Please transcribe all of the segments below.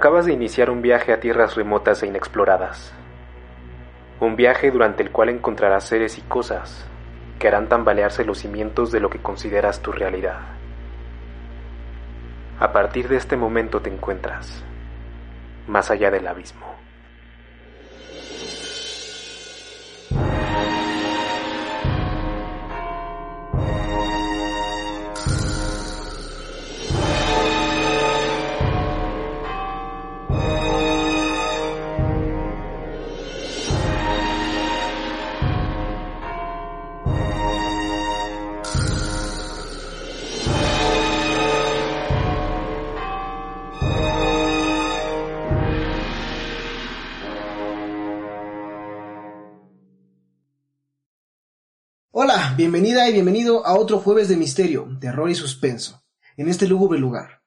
Acabas de iniciar un viaje a tierras remotas e inexploradas. Un viaje durante el cual encontrarás seres y cosas que harán tambalearse los cimientos de lo que consideras tu realidad. A partir de este momento te encuentras más allá del abismo. Bienvenida y bienvenido a otro jueves de misterio, terror y suspenso, en este lúgubre lugar.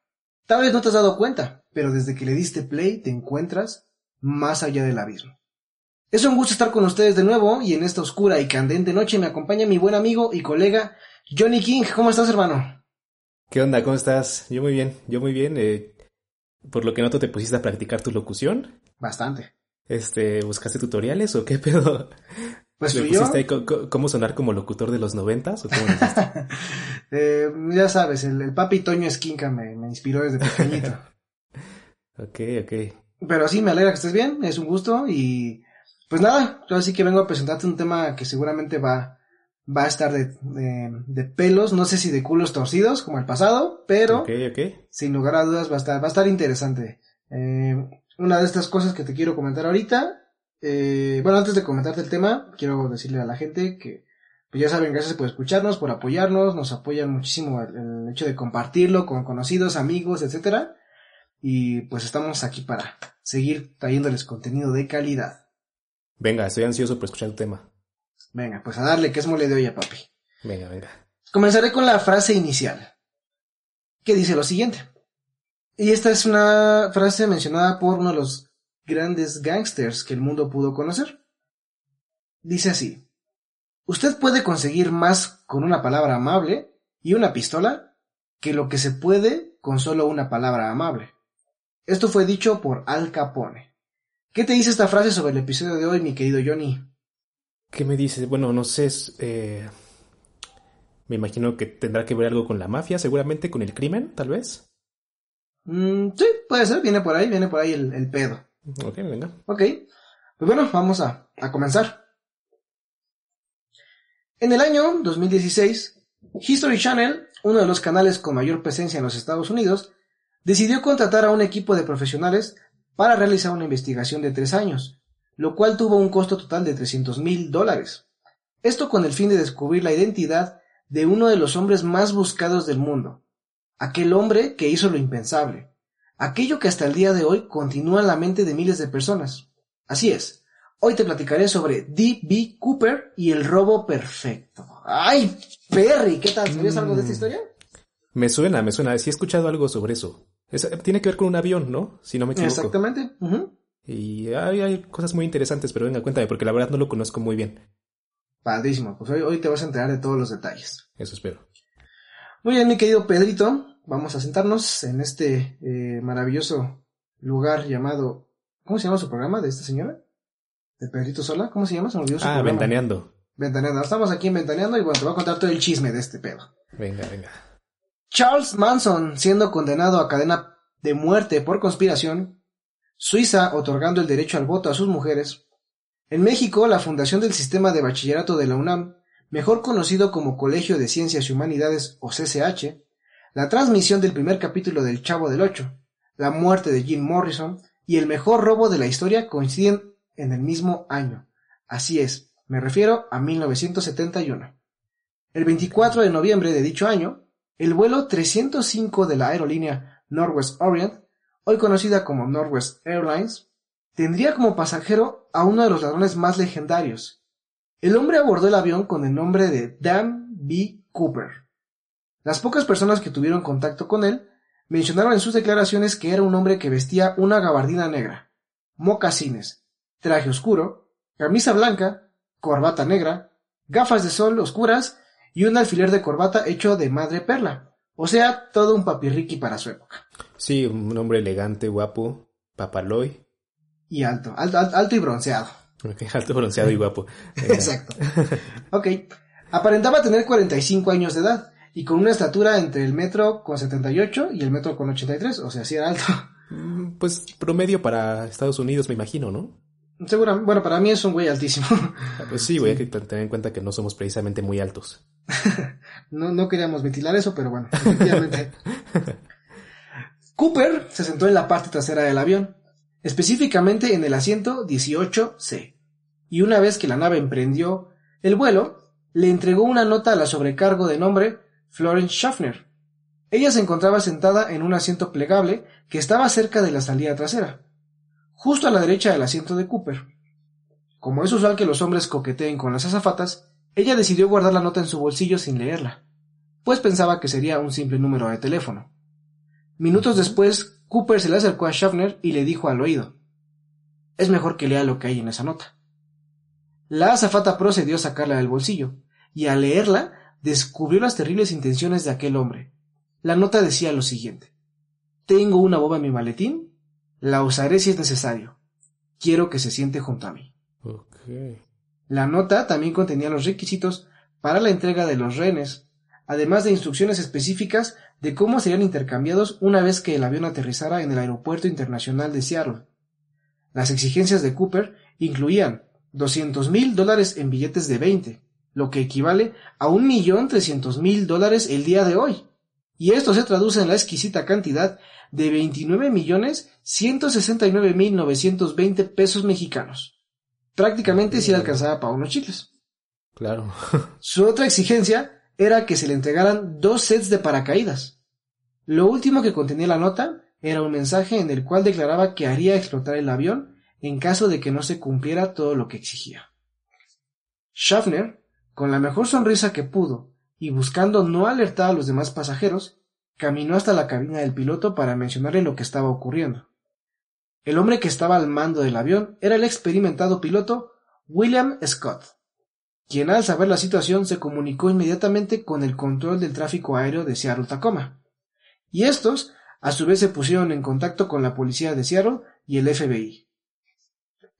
Tal vez no te has dado cuenta, pero desde que le diste play te encuentras más allá del abismo. Es un gusto estar con ustedes de nuevo y en esta oscura y candente noche me acompaña mi buen amigo y colega Johnny King. ¿Cómo estás, hermano? ¿Qué onda? ¿Cómo estás? Yo muy bien, yo muy bien. Eh, por lo que noto te pusiste a practicar tu locución. Bastante. Este, ¿buscaste tutoriales o qué pedo? Pues ¿Le pusiste ahí cómo sonar como locutor de los noventas o cómo lo? Eh, ya sabes, el, el papi Toño Esquinca me, me inspiró desde pequeñito. ok, ok. Pero sí, me alegra que estés bien, es un gusto y pues nada, yo sí que vengo a presentarte un tema que seguramente va, va a estar de, de, de pelos, no sé si de culos torcidos como el pasado, pero sin lugar a dudas va a estar, va a estar interesante. Eh, una de estas cosas que te quiero comentar ahorita, eh, bueno, antes de comentarte el tema, quiero decirle a la gente que, pues ya saben, gracias por escucharnos, por apoyarnos, nos apoyan muchísimo el, el hecho de compartirlo con conocidos, amigos, etcétera. Y pues estamos aquí para seguir trayéndoles contenido de calidad. Venga, estoy ansioso por escuchar el tema. Venga, pues a darle que es mole de olla, papi. Venga, venga. Comenzaré con la frase inicial, que dice lo siguiente. Y esta es una frase mencionada por uno de los grandes gangsters que el mundo pudo conocer. Dice así, usted puede conseguir más con una palabra amable y una pistola que lo que se puede con solo una palabra amable. Esto fue dicho por Al Capone. ¿Qué te dice esta frase sobre el episodio de hoy, mi querido Johnny? ¿Qué me dices? Bueno, no sé. eh, me imagino que tendrá que ver algo con la mafia, seguramente con el crimen, tal vez. Mm, sí, puede ser, viene por ahí, viene por ahí el, el pedo. Ok, venga. Ok, pues bueno, vamos a, a comenzar. En el año 2016, History Channel, uno de los canales con mayor presencia en los Estados Unidos, decidió contratar a un equipo de profesionales para realizar una investigación de tres años, lo cual tuvo un costo total de 300 mil dólares. Esto con el fin de descubrir la identidad de uno de los hombres más buscados del mundo, aquel hombre que hizo lo impensable, aquello que hasta el día de hoy continúa en la mente de miles de personas. Así es, hoy te platicaré sobre D.B. Cooper y el robo perfecto. ¡Ay, Perry! ¿Qué tal? ¿Sabías algo de esta historia? Me suena, me suena. Sí he escuchado algo sobre eso. Es- tiene que ver con un avión, ¿no? Si no me equivoco. Exactamente. Y hay, hay cosas muy interesantes, pero venga, cuéntame, porque la verdad no lo conozco muy bien. Padrísimo, pues hoy, hoy te vas a enterar de todos los detalles. Eso espero. Muy bien, mi querido Pedrito, vamos a sentarnos en este eh, maravilloso lugar llamado... ¿Cómo se llama su programa de esta señora? ¿De Pedrito Sola? ¿Cómo se llama? Se me olvidó su Ah, programa. ventaneando. Ventaneando. Estamos aquí en Ventaneando y bueno, te voy a contar todo el chisme de este pedo. Venga, venga. Charles Manson siendo condenado a cadena de muerte por conspiración, Suiza otorgando el derecho al voto a sus mujeres, en México la fundación del sistema de bachillerato de la UNAM, mejor conocido como Colegio de Ciencias y Humanidades o CCH, la transmisión del primer capítulo del Chavo del Ocho, la muerte de Jim Morrison y el mejor robo de la historia coinciden en el mismo año. Así es, me refiero a 1971. El 24 de noviembre de dicho año, el vuelo 305 de la aerolínea Northwest Orient, hoy conocida como Northwest Airlines, tendría como pasajero a uno de los ladrones más legendarios. El hombre abordó el avión con el nombre de Dan B. Cooper. Las pocas personas que tuvieron contacto con él mencionaron en sus declaraciones que era un hombre que vestía una gabardina negra, mocasines, traje oscuro, camisa blanca, corbata negra, gafas de sol oscuras y un alfiler de corbata hecho de madre perla. O sea, todo un papirriqui para su época. Sí, un hombre elegante, guapo. Papaloy. Y alto, alto, alto, alto y bronceado. Alto, bronceado y guapo. Exacto. Ok. Aparentaba tener 45 años de edad y con una estatura entre el metro con 78 y el metro con 83, o sea, sí era alto. Mm, Pues promedio para Estados Unidos, me imagino, ¿no? Seguramente, bueno, para mí es un güey altísimo. Pues sí, voy a tener en cuenta que no somos precisamente muy altos. No, no queríamos ventilar eso, pero bueno, efectivamente. Cooper se sentó en la parte trasera del avión, específicamente en el asiento 18C, y una vez que la nave emprendió el vuelo, le entregó una nota a la sobrecargo de nombre Florence Schaffner. Ella se encontraba sentada en un asiento plegable que estaba cerca de la salida trasera, justo a la derecha del asiento de Cooper. Como es usual que los hombres coqueteen con las azafatas, ella decidió guardar la nota en su bolsillo sin leerla, pues pensaba que sería un simple número de teléfono. Minutos después, Cooper se le acercó a Schaffner y le dijo al oído, Es mejor que lea lo que hay en esa nota. La azafata procedió a sacarla del bolsillo, y al leerla descubrió las terribles intenciones de aquel hombre. La nota decía lo siguiente. Tengo una bomba en mi maletín, la usaré si es necesario. Quiero que se siente junto a mí. La nota también contenía los requisitos para la entrega de los rehenes, además de instrucciones específicas de cómo serían intercambiados una vez que el avión aterrizara en el Aeropuerto Internacional de Seattle. Las exigencias de Cooper incluían 200 mil dólares en billetes de 20, lo que equivale a un millón trescientos mil dólares el día de hoy. Y esto se traduce en la exquisita cantidad de 29 millones 169 mil 920 pesos mexicanos. Prácticamente si alcanzaba para unos chicles. Claro. Su otra exigencia era que se le entregaran dos sets de paracaídas. Lo último que contenía la nota era un mensaje en el cual declaraba que haría explotar el avión en caso de que no se cumpliera todo lo que exigía. Schaffner, con la mejor sonrisa que pudo y buscando no alertar a los demás pasajeros, caminó hasta la cabina del piloto para mencionarle lo que estaba ocurriendo. El hombre que estaba al mando del avión era el experimentado piloto William Scott, quien al saber la situación se comunicó inmediatamente con el control del tráfico aéreo de Seattle Tacoma. Y estos, a su vez, se pusieron en contacto con la policía de Seattle y el FBI.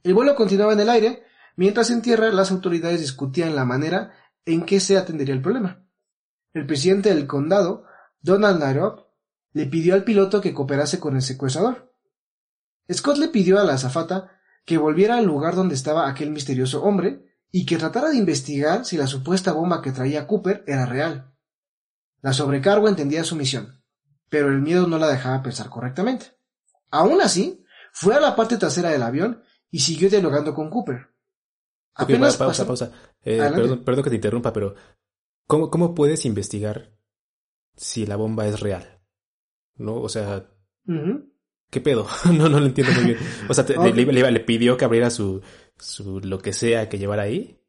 El vuelo continuaba en el aire, mientras en tierra las autoridades discutían la manera en que se atendería el problema. El presidente del condado, Donald Nairop, le pidió al piloto que cooperase con el secuestrador. Scott le pidió a la azafata que volviera al lugar donde estaba aquel misterioso hombre y que tratara de investigar si la supuesta bomba que traía Cooper era real. La sobrecargo entendía su misión, pero el miedo no la dejaba pensar correctamente. Aún así, fue a la parte trasera del avión y siguió dialogando con Cooper. Ok, Apenas pa- pausa, pasó- pausa. Eh, perdón, perdón que te interrumpa, pero ¿cómo, ¿cómo puedes investigar si la bomba es real? ¿No? O sea. ¿qué pedo? no, no lo entiendo muy bien. O sea, te- Ok. le, le- le pidió que abriera su, su lo que sea que llevara ahí.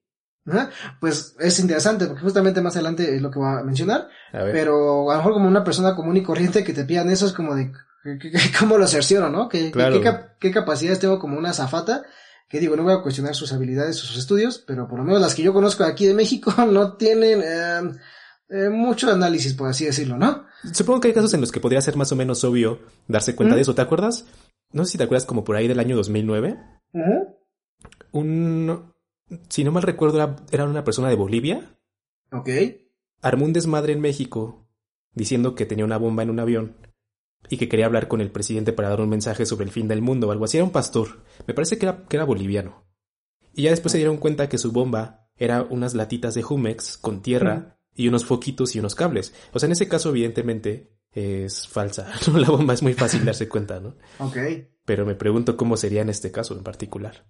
Ajá. Pues es interesante, porque justamente más adelante es lo que voy a mencionar, A pero a lo mejor como una persona común y corriente que te pidan eso es como de, ¿qué- qué- qué- ¿cómo lo cercioro, no? ¿Qué, qué- Claro. qué, cap- qué capacidades tengo como una zafata? Que digo, no voy a cuestionar sus habilidades o sus estudios, pero por lo menos las que yo conozco aquí de México no tienen eh, eh, mucho análisis, por así decirlo, ¿no? Supongo que hay casos en los que podría ser más o menos obvio darse cuenta ¿Mm? de eso. ¿Te acuerdas? No sé si te acuerdas como por ahí del año 2009. Un... Si no mal recuerdo, era, era una persona de Bolivia. Ok. Armó un desmadre en México diciendo que tenía una bomba en un avión y que quería hablar con el presidente para dar un mensaje sobre el fin del mundo o algo así. Era un pastor. Me parece que era, que era boliviano. Y ya después se dieron cuenta que su bomba era unas latitas de Jumex con tierra y unos foquitos y unos cables. O sea, en ese caso, evidentemente, es falsa. ¿no? La bomba es muy fácil darse cuenta, ¿no? Ok. Pero me pregunto cómo sería en este caso en particular.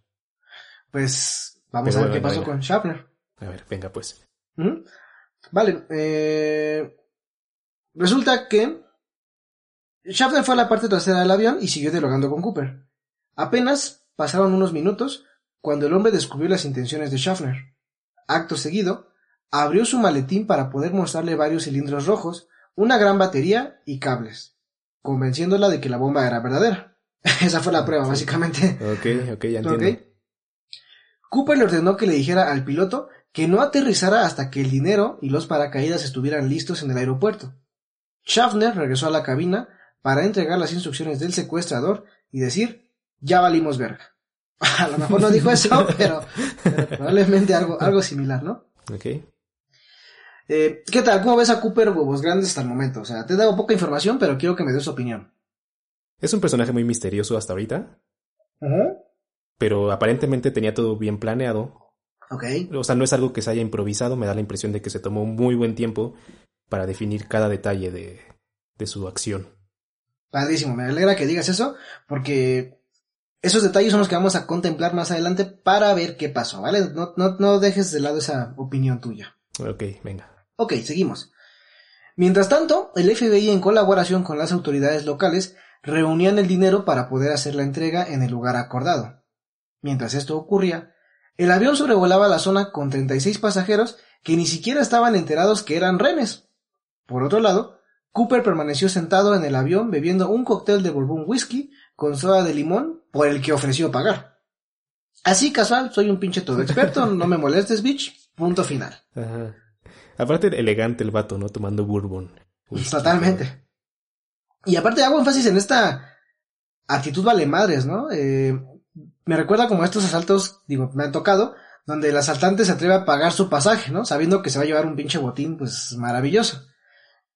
Pues vamos Pero a ver qué pasó venga. con Schaffner. A ver, venga pues. Vale, eh, resulta que Schaffner fue a la parte trasera del avión y siguió dialogando con Cooper. Apenas pasaron unos minutos cuando el hombre descubrió las intenciones de Schaffner. Acto seguido, abrió su maletín para poder mostrarle varios cilindros rojos, una gran batería y cables, convenciéndola de que la bomba era verdadera. Esa fue la prueba, básicamente. Ok, ok, ya entiendo. Cooper le ordenó que le dijera al piloto que no aterrizara hasta que el dinero y los paracaídas estuvieran listos en el aeropuerto. Schaffner regresó a la cabina para entregar las instrucciones del secuestrador y decir ya valimos verga. A lo mejor no dijo eso, pero, pero probablemente algo, algo similar, ¿no? Ok. Eh, ¿Qué tal? ¿Cómo ves a Cooper Huevos Grandes hasta el momento? O sea, te he dado poca información, pero quiero que me des tu opinión. Es un personaje muy misterioso hasta ahorita, Ujú. pero aparentemente tenía todo bien planeado. Ok. O sea, no es algo que se haya improvisado, me da la impresión de que se tomó muy buen tiempo para definir cada detalle de, de su acción. Padrísimo, me alegra que digas eso, porque esos detalles son los que vamos a contemplar más adelante para ver qué pasó, ¿vale? No, no, no dejes de lado esa opinión tuya. Ok, venga. Ok, seguimos. Mientras tanto, el FBI en colaboración con las autoridades locales reunían el dinero para poder hacer la entrega en el lugar acordado. Mientras esto ocurría, el avión sobrevolaba la zona con 36 pasajeros que ni siquiera estaban enterados que eran renes. Por otro lado, Cooper permaneció sentado en el avión bebiendo un cóctel de bourbon whisky con soda de limón por el que ofreció pagar. Así casual, soy un pinche todo experto, no me molestes, bitch. Punto final. Ajá. Aparte, elegante el vato, ¿no? Tomando bourbon. Whisky, Totalmente. Y aparte hago énfasis en esta actitud vale madres, ¿no? Eh, me recuerda como a estos asaltos, digo, me han tocado, donde el asaltante se atreve a pagar su pasaje, ¿no? Sabiendo que se va a llevar un pinche botín, pues maravilloso.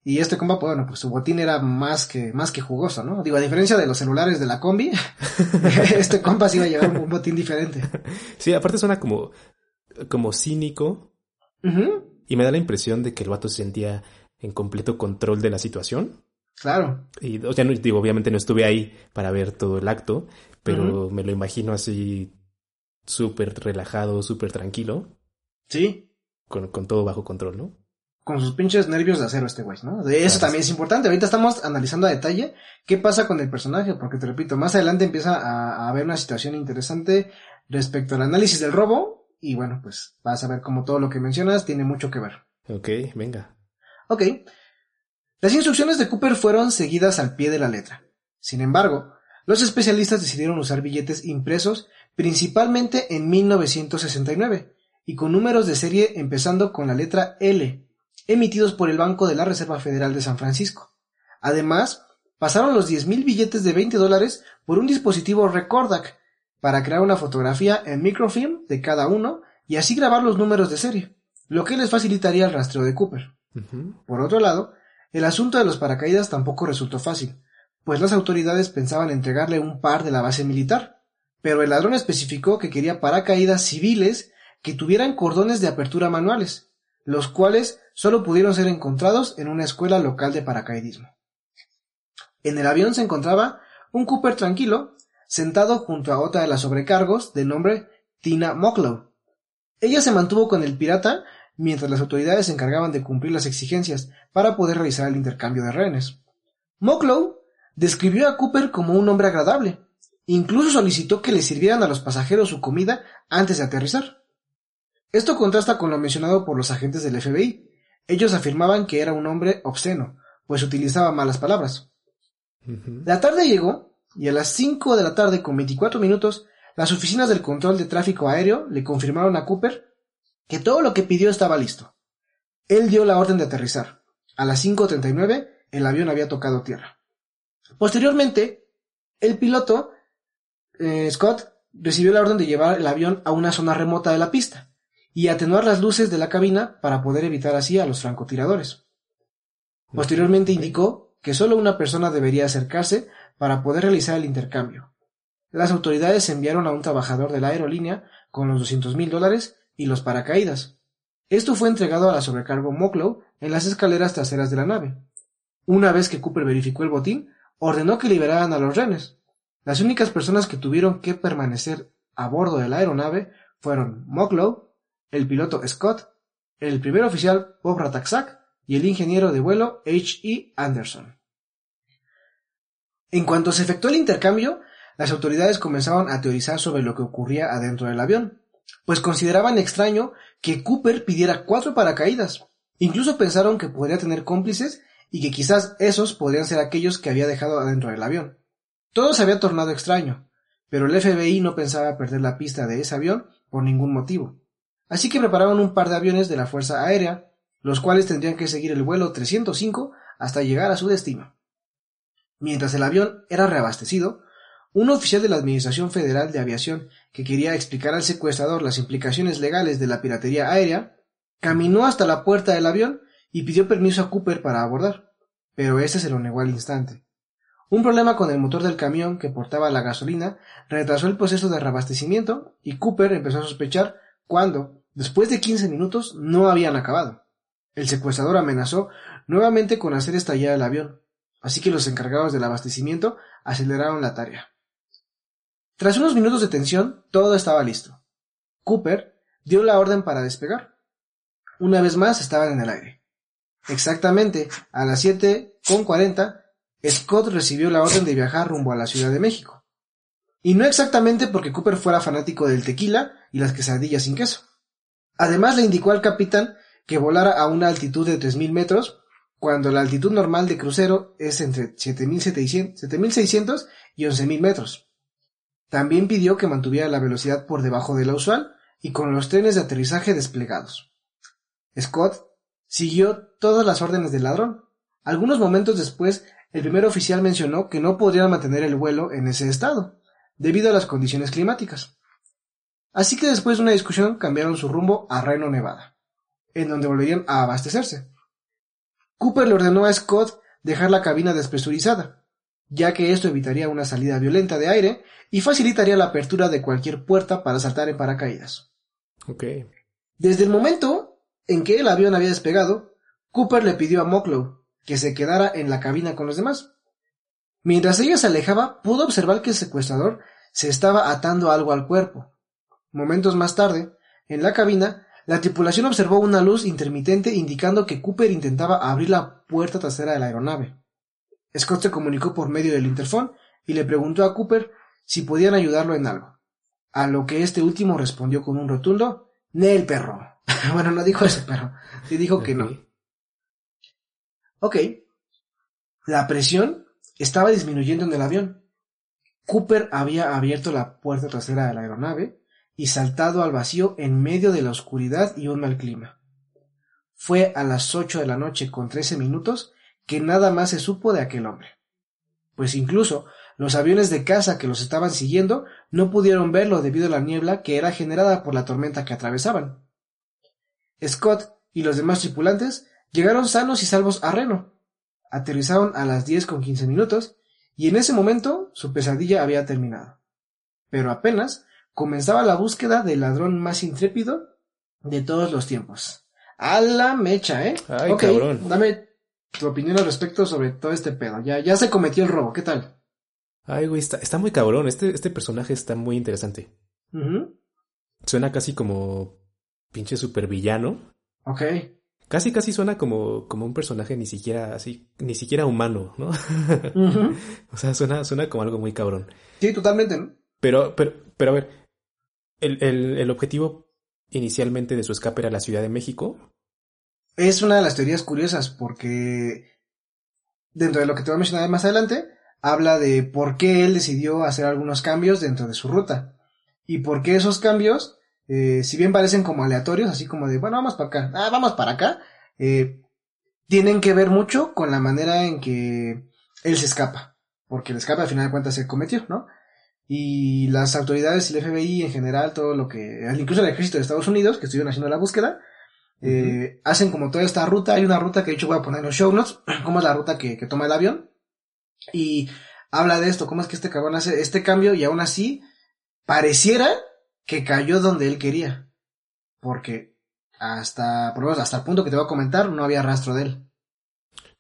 Y este compa, pues bueno, pues su botín era más que, más que jugoso, ¿no? Digo, a diferencia de los celulares de la combi, este compa sí iba a llevar un botín diferente. Sí, aparte suena como, como cínico Ujú, y me da la impresión de que el vato se sentía en completo control de la situación. claro. Y, o sea, no, digo, obviamente no estuve ahí para ver todo el acto, pero me lo imagino así súper relajado, súper tranquilo, Sí. con, con todo bajo control, ¿no? Con sus pinches nervios de acero este güey, ¿no? De eso Claro. también es importante. Ahorita estamos analizando a detalle qué pasa con el personaje, porque te repito, más adelante empieza a, a haber una situación interesante respecto al análisis del robo, y bueno, pues vas a ver cómo todo lo que mencionas tiene mucho que ver. Ok, venga. Ok. Las instrucciones de Cooper fueron seguidas al pie de la letra. Sin embargo, los especialistas decidieron usar billetes impresos principalmente en 1969 y con números de serie empezando con la letra L, emitidos por el Banco de la Reserva Federal de San Francisco. Además, pasaron los 10.000 billetes de 20 dólares por un dispositivo Recordac para crear una fotografía en microfilm de cada uno y así grabar los números de serie, lo que les facilitaría el rastreo de Cooper. Por otro lado, el asunto de los paracaídas tampoco resultó fácil, pues las autoridades pensaban entregarle un par de la base militar, pero el ladrón especificó que quería paracaídas civiles que tuvieran cordones de apertura manuales, los cuales solo pudieron ser encontrados en una escuela local de paracaidismo. En el avión se encontraba un Cooper tranquilo, sentado junto a otra de las sobrecargos de nombre Tina Mocklow. Ella se mantuvo con el pirata mientras las autoridades se encargaban de cumplir las exigencias para poder realizar el intercambio de rehenes. Mocklow describió a Cooper como un hombre agradable, incluso solicitó que le sirvieran a los pasajeros su comida antes de aterrizar. Esto contrasta con lo mencionado por los agentes del FBI. Ellos afirmaban que era un hombre obsceno, pues utilizaba malas palabras. La tarde llegó y a las 5 de la tarde con 24 minutos, las oficinas del control de tráfico aéreo le confirmaron a Cooper que todo lo que pidió estaba listo. Él dio la orden de aterrizar. A las 5.39 el avión había tocado tierra. Posteriormente, el piloto, eh, Scott, recibió la orden de llevar el avión a una zona remota de la pista y atenuar las luces de la cabina para poder evitar así a los francotiradores. Posteriormente indicó que solo una persona debería acercarse para poder realizar el intercambio. Las autoridades enviaron a un trabajador de la aerolínea con los 200 mil dólares y los paracaídas. Esto fue entregado a la sobrecargo Mocklow en las escaleras traseras de la nave. Una vez que Cooper verificó el botín, ordenó que liberaran a los rehenes. Las únicas personas que tuvieron que permanecer a bordo de la aeronave fueron Mocklow, el piloto Scott, el primer oficial Bob Rataksak y el ingeniero de vuelo H. E. Anderson. En cuanto se efectuó el intercambio, las autoridades comenzaron a teorizar sobre lo que ocurría adentro del avión, pues consideraban extraño que Cooper pidiera cuatro paracaídas. Incluso pensaron que podría tener cómplices y que quizás esos podrían ser aquellos que había dejado adentro del avión. Todo se había tornado extraño, pero el FBI no pensaba perder la pista de ese avión por ningún motivo. Así que prepararon un par de aviones de la Fuerza Aérea, los cuales tendrían que seguir el vuelo 305 hasta llegar a su destino. Mientras el avión era reabastecido, un oficial de la Administración Federal de Aviación que quería explicar al secuestrador las implicaciones legales de la piratería aérea, caminó hasta la puerta del avión y pidió permiso a Cooper para abordar, pero este se lo negó al instante. Un problema con el motor del camión que portaba la gasolina retrasó el proceso de reabastecimiento y Cooper empezó a sospechar cuando, después de 15 minutos, no habían acabado. El secuestrador amenazó nuevamente con hacer estallar el avión, así que los encargados del abastecimiento aceleraron la tarea. Tras unos minutos de tensión, todo estaba listo. Cooper dio la orden para despegar. Una vez más estaban en el aire. Exactamente a las 7.40 Scott recibió la orden de viajar rumbo a la Ciudad de México. Y no exactamente porque Cooper fuera fanático del tequila y las quesadillas sin queso. Además le indicó al capitán que volara a una altitud de 3.000 metros, cuando la altitud normal de crucero es entre 7.600 y 11.000 metros. También pidió que mantuviera la velocidad por debajo de la usual y con los trenes de aterrizaje desplegados. Scott siguió todas las órdenes del ladrón. Algunos momentos después el primer oficial mencionó que no podrían mantener el vuelo en ese estado, debido a las condiciones climáticas. Así que después de una discusión cambiaron su rumbo a Reno, Nevada, en donde volverían a abastecerse. Cooper le ordenó a Scott dejar la cabina despresurizada, ya que esto evitaría una salida violenta de aire y facilitaría la apertura de cualquier puerta para saltar en paracaídas. Desde el momento en que el avión había despegado, Cooper le pidió a Mocklow que se quedara en la cabina con los demás. Mientras ella se alejaba, pudo observar que el secuestrador se estaba atando algo al cuerpo. Momentos más tarde, en la cabina, la tripulación observó una luz intermitente indicando que Cooper intentaba abrir la puerta trasera de la aeronave. Scott se comunicó por medio del interfón y le preguntó a Cooper si podían ayudarlo en algo, a lo que este último respondió con un rotundo el perro. bueno, no dijo ese perro, sí dijo que no. Ok. La presión estaba disminuyendo en el avión. Cooper había abierto la puerta trasera de la aeronave y saltado al vacío en medio de la oscuridad y un mal clima. Fue a las ocho de la noche con trece minutos que nada más se supo de aquel hombre. Pues incluso los aviones de caza que los estaban siguiendo no pudieron verlo debido a la niebla que era generada por la tormenta que atravesaban. Scott y los demás tripulantes Llegaron sanos y salvos a Reno. Aterrizaron a las diez con quince minutos y en ese momento su pesadilla había terminado. Pero apenas comenzaba la búsqueda del ladrón más intrépido de todos los tiempos. A la mecha, ¿eh? Ay, cabrón. Dame tu opinión al respecto sobre todo este pedo. Ya, ya se cometió el robo, ¿qué tal? Ay, güey, está, está muy cabrón. Este, este personaje está muy interesante. Suena casi como pinche supervillano. Ok. Casi, casi suena como, como un personaje ni siquiera así, ni siquiera humano, ¿no? o sea, suena, suena como algo muy cabrón. Sí, totalmente, ¿no? Pero, pero, pero a ver, el, el, el objetivo inicialmente de su escape era la Ciudad de México. Es una de las teorías curiosas porque dentro de lo que te voy a mencionar más adelante, habla de por qué él decidió hacer algunos cambios dentro de su ruta y por qué esos cambios eh, si bien parecen como aleatorios, así como de, bueno, vamos para acá, ah, vamos para acá, eh, tienen que ver mucho con la manera en que él se escapa, porque el escape al final de cuentas se cometió, ¿no? Y las autoridades y el FBI en general, todo lo que, incluso el ejército de Estados Unidos, que estuvieron haciendo la búsqueda, eh, hacen como toda esta ruta, hay una ruta que de hecho voy a poner en los show notes, como es la ruta que, que toma el avión, y habla de esto, cómo es que este cabrón hace este cambio y aún así pareciera que cayó donde él quería. Porque hasta, por lo menos hasta el punto que te voy a comentar, no había rastro de él.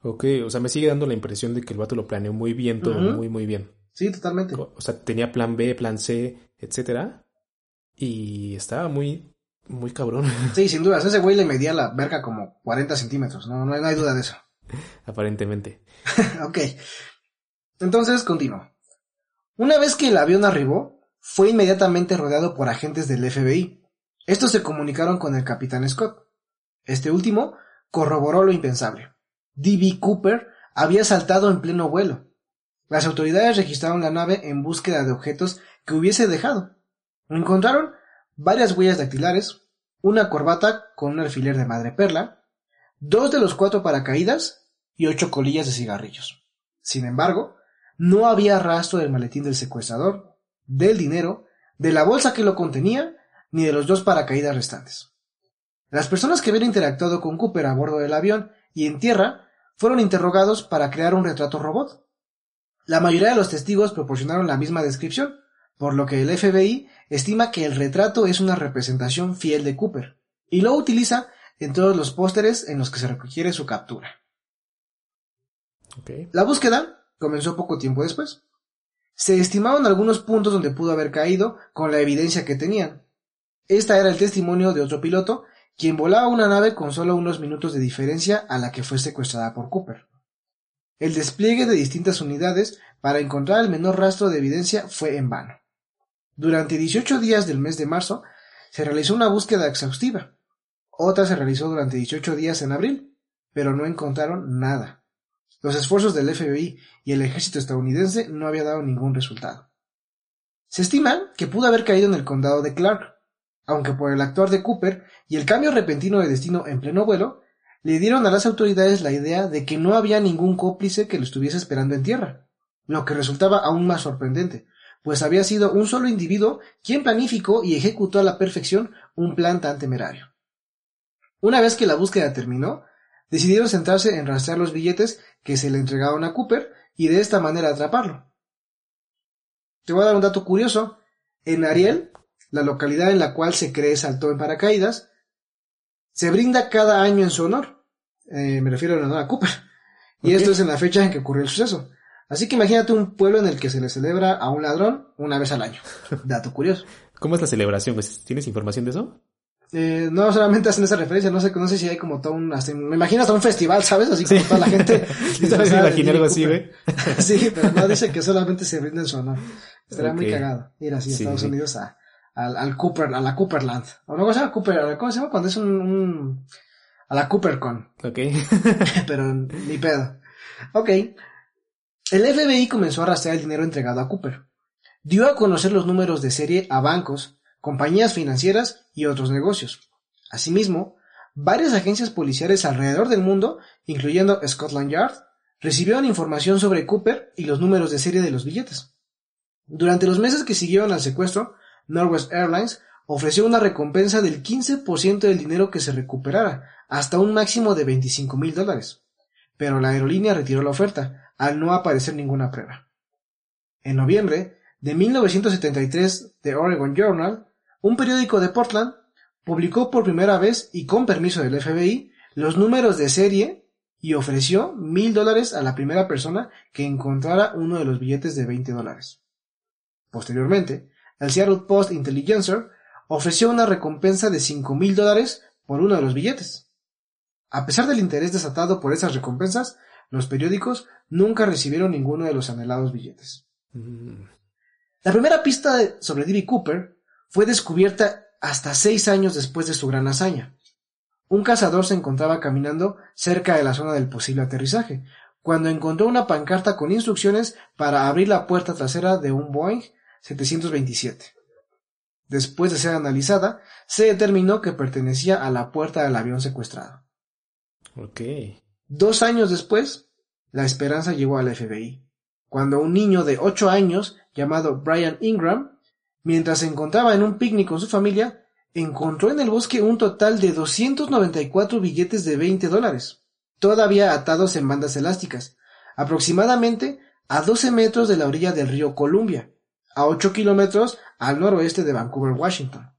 Ok, o sea, me sigue dando la impresión de que el vato lo planeó muy bien, todo muy, muy bien. Sí, totalmente. O, sea, tenía plan B, plan C, etcétera. Y estaba muy, muy cabrón. Sí, sin dudas. Ese güey le medía la verga como 40 centímetros. No, no, hay duda de eso. Aparentemente. ok. Entonces, continúo. Una vez que el avión arribó, fue inmediatamente rodeado por agentes del FBI. Estos se comunicaron con el capitán Scott. Este último corroboró lo impensable. D.B. Cooper había saltado en pleno vuelo. Las autoridades registraron la nave en búsqueda de objetos que hubiese dejado. Encontraron varias huellas dactilares, una corbata con un alfiler de madre perla, dos de los cuatro paracaídas y ocho colillas de cigarrillos. Sin embargo, no había rastro del maletín del secuestrador, del dinero, de la bolsa que lo contenía, ni de los dos paracaídas restantes. Las personas que habían interactuado con Cooper a bordo del avión y en tierra fueron interrogados para crear un retrato robot. La mayoría de los testigos proporcionaron la misma descripción, por lo que el FBI estima que el retrato es una representación fiel de Cooper, y lo utiliza en todos los pósteres en los que se requiere su captura. La búsqueda comenzó poco tiempo después. Se estimaban algunos puntos donde pudo haber caído con la evidencia que tenían. Esta era el testimonio de otro piloto, quien volaba una nave con solo unos minutos de diferencia a la que fue secuestrada por Cooper. El despliegue de distintas unidades para encontrar el menor rastro de evidencia fue en vano. Durante 18 días del mes de marzo se realizó una búsqueda exhaustiva. Otra se realizó durante 18 días en abril, pero no encontraron nada. Los esfuerzos del FBI y el ejército estadounidense no habían dado ningún resultado. Se estima que pudo haber caído en el condado de Clark, aunque por el actuar de Cooper y el cambio repentino de destino en pleno vuelo, le dieron a las autoridades la idea de que no había ningún cómplice que lo estuviese esperando en tierra, lo que resultaba aún más sorprendente, pues había sido un solo individuo quien planificó y ejecutó a la perfección un plan tan temerario. Una vez que la búsqueda terminó, decidieron centrarse en rastrear los billetes que se le entregaron a Cooper y de esta manera atraparlo. Te voy a dar un dato curioso. En Ariel, la localidad en la cual se cree saltó en paracaídas, se brinda cada año en su honor. Eh, me refiero en honor a Cooper. Y esto es en la fecha en que ocurrió el suceso. Así que imagínate un pueblo en el que se le celebra a un ladrón una vez al año. Dato curioso. ¿Cómo es la celebración? ¿Tienes información de eso? Eh, no solamente hacen esa referencia, no sé, no sé si hay como todo un, me imagino hasta un festival, ¿sabes? Así como toda la gente. me imaginé algo así, güey. sí, pero no dice que solamente se brinda en su honor. Estaría muy cagado ir así a Estados Unidos a, al, al Cooper, a la Cooperland. O no, ¿cómo se llama Cooper? ¿Cómo se llama cuando es un, un a la CooperCon? Ok. pero ni pedo. Ok. El FBI comenzó a rastrear el dinero entregado a Cooper. Dio a conocer los números de serie a bancos, compañías financieras y otros negocios. Asimismo, varias agencias policiales alrededor del mundo, incluyendo Scotland Yard, recibieron información sobre Cooper y los números de serie de los billetes. Durante los meses que siguieron al secuestro, Northwest Airlines ofreció una recompensa del 15% del dinero que se recuperara, hasta un máximo de 25 mil dólares. Pero la aerolínea retiró la oferta, al no aparecer ninguna prueba. En noviembre de 1973, The Oregon Journal, un periódico de Portland, publicó por primera vez y con permiso del FBI los números de serie y ofreció mil dólares a la primera persona que encontrara uno de los billetes de 20 dólares. Posteriormente, el Seattle Post Intelligencer ofreció una recompensa de cinco mil dólares por uno de los billetes. A pesar del interés desatado por esas recompensas, los periódicos nunca recibieron ninguno de los anhelados billetes. Mm. La primera pista sobre D.B. Cooper fue descubierta hasta seis años después de su gran hazaña. Un cazador se encontraba caminando cerca de la zona del posible aterrizaje, cuando encontró una pancarta con instrucciones para abrir la puerta trasera de un Boeing 727. Después de ser analizada, se determinó que pertenecía a la puerta del avión secuestrado. Okay. Dos años después, la esperanza llegó al FBI, cuando un niño de ocho años llamado Brian Ingram, mientras se encontraba en un picnic con su familia, encontró en el bosque un total de 294 billetes de 20 dólares, todavía atados en bandas elásticas, aproximadamente a 12 metros de la orilla del río Columbia, a 8 kilómetros al noroeste de Vancouver, Washington.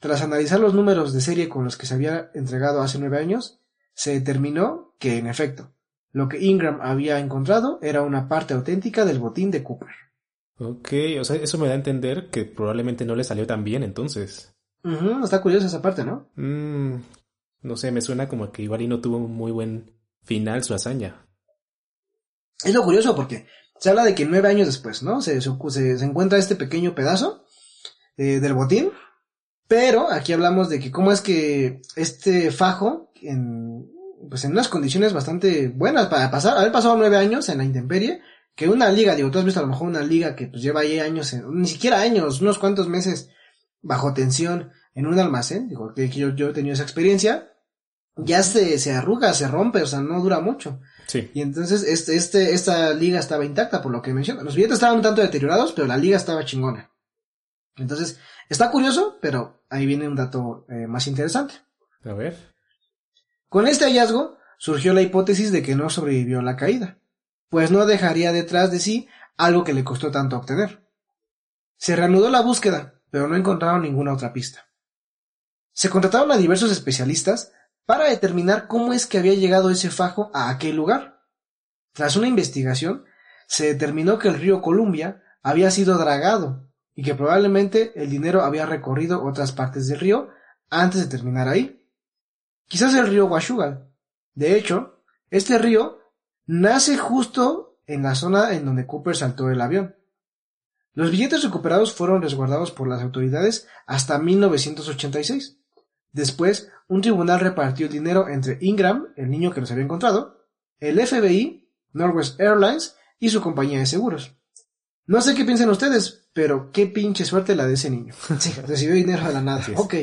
Tras analizar los números de serie con los que se había entregado hace nueve años, se determinó que, en efecto, lo que Ingram había encontrado era una parte auténtica del botín de Cooper. Ok, o sea, eso me da a entender que probablemente no le salió tan bien entonces. está curiosa esa parte, ¿no? Mm, no sé, me suena como que igual y no tuvo un muy buen final su hazaña. Es lo curioso porque se habla de que nueve años después, ¿no? Se, se, encuentra este pequeño pedazo eh, del botín, pero aquí hablamos de que cómo es que este fajo en, pues en unas condiciones bastante buenas para pasar, haber pasado nueve años en la intemperie, que una liga, digo, tú has visto a lo mejor una liga que pues lleva ahí años, ni siquiera años, unos cuantos meses bajo tensión en un almacén, digo, que yo, yo he tenido esa experiencia, ya se, se arruga, se rompe, o sea, no dura mucho. Sí. Y entonces este, este, esta liga estaba intacta, por lo que menciona. Los billetes estaban un tanto deteriorados, pero la liga estaba chingona. Entonces, está curioso, pero ahí viene un dato eh, más interesante. A ver. Con este hallazgo surgió la hipótesis de que no sobrevivió a la caída, pues no dejaría detrás de sí algo que le costó tanto obtener. Se reanudó la búsqueda, pero no encontraron ninguna otra pista. Se contrataron a diversos especialistas para determinar cómo es que había llegado ese fajo a aquel lugar. Tras una investigación, se determinó que el río Columbia había sido dragado y que probablemente el dinero había recorrido otras partes del río antes de terminar ahí. Quizás el río Washugal. De hecho, este río nace justo en la zona en donde Cooper saltó el avión. Los billetes recuperados fueron resguardados por las autoridades hasta 1986. Después, un tribunal repartió el dinero entre Ingram, el niño que los había encontrado, el FBI, Northwest Airlines y su compañía de seguros. No sé qué piensan ustedes, pero qué pinche suerte la de ese niño. Sí, recibió dinero de la nada. Ok.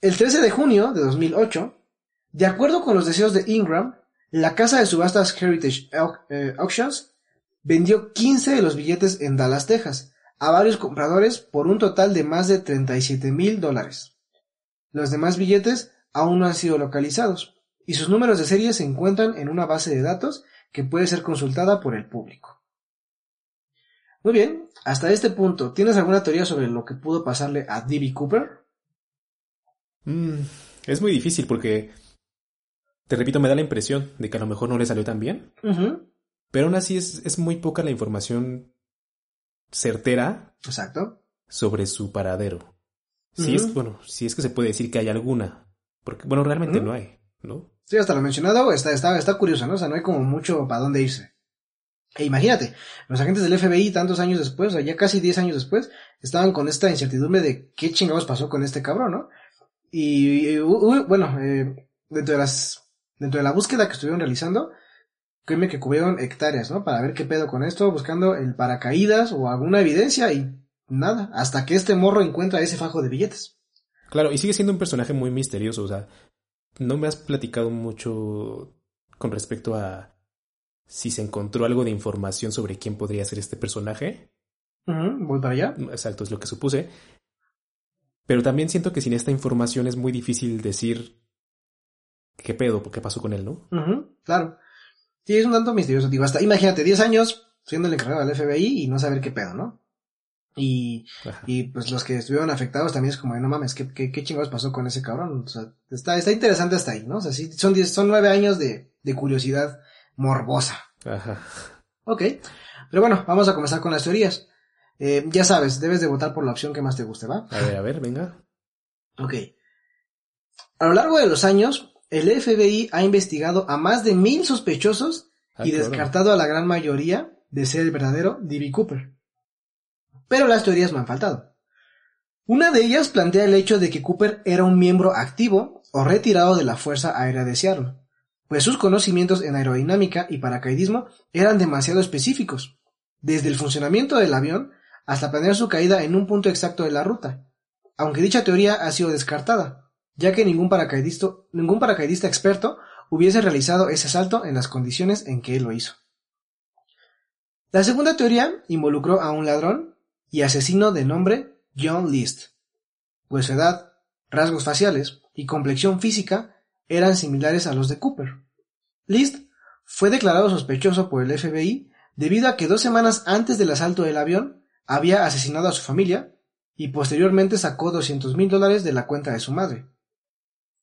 El 13 de junio de 2008, de acuerdo con los deseos de Ingram, la casa de subastas Heritage eh, Auctions vendió 15 de los billetes en Dallas, Texas, a varios compradores por un total de más de 37 mil dólares. Los demás billetes aún no han sido localizados, y sus números de serie se encuentran en una base de datos que puede ser consultada por el público. Muy bien, hasta este punto, ¿tienes alguna teoría sobre lo que pudo pasarle a D.B. Cooper? Mm, es muy difícil porque, te repito, me da la impresión de que a lo mejor no le salió tan bien. Pero aún así es, es muy poca la información certera Exacto. sobre su paradero. Si es, bueno, si es que se puede decir que hay alguna. Porque, bueno, realmente no hay, ¿no? Sí, hasta lo mencionado está, está, está curioso, ¿no? O sea, no hay como mucho para dónde irse. E imagínate, los agentes del FBI tantos años después, o sea, ya casi 10 años después, estaban con esta incertidumbre de qué chingados pasó con este cabrón, ¿no? Y, bueno, eh, dentro de las, dentro de la búsqueda que estuvieron realizando, créeme que cubrieron hectáreas, ¿no? Para ver qué pedo con esto, buscando el paracaídas o alguna evidencia y nada, hasta que este morro encuentra ese fajo de billetes. Claro, y sigue siendo un personaje muy misterioso, o sea, no me has platicado mucho con respecto a si se encontró algo de información sobre quién podría ser este personaje. Ujú, voy para allá. Exacto, es lo que supuse. Pero también siento que sin esta información es muy difícil decir qué pedo, qué pasó con él, ¿no? Claro. Sí, es un tanto misterioso. Digo, hasta, imagínate, 10 años siendo el encargado del FBI y no saber qué pedo, ¿no? Y, Ajá. y pues los que estuvieron afectados también es como, no mames, ¿qué, qué, qué chingados pasó con ese cabrón? O sea, está, está interesante hasta ahí, ¿no? O sea, sí, son 10, son 9 años de, de curiosidad morbosa. Ajá. Ok. Pero bueno, vamos a comenzar con las teorías. Eh, ya sabes, debes de votar por la opción que más te guste, ¿va? A ver, a ver, venga. Ok. A lo largo de los años, el FBI ha investigado a más de mil sospechosos Ah, y descartado a la gran mayoría de ser el verdadero D.B. Cooper. Pero las teorías no han faltado. Una de ellas plantea el hecho de que Cooper era un miembro activo o retirado de la Fuerza Aérea de Seattle, pues sus conocimientos en aerodinámica y paracaidismo eran demasiado específicos, desde el funcionamiento del avión hasta planear su caída en un punto exacto de la ruta, aunque dicha teoría ha sido descartada, ya que ningún paracaidista, ningún paracaidista experto hubiese realizado ese salto en las condiciones en que él lo hizo. La segunda teoría involucró a un ladrón y asesino de nombre John List, pues su edad, rasgos faciales y complexión física eran similares a los de Cooper. List fue declarado sospechoso por el FBI debido a que dos semanas antes del asalto del avión había asesinado a su familia y posteriormente sacó 200 mil dólares de la cuenta de su madre.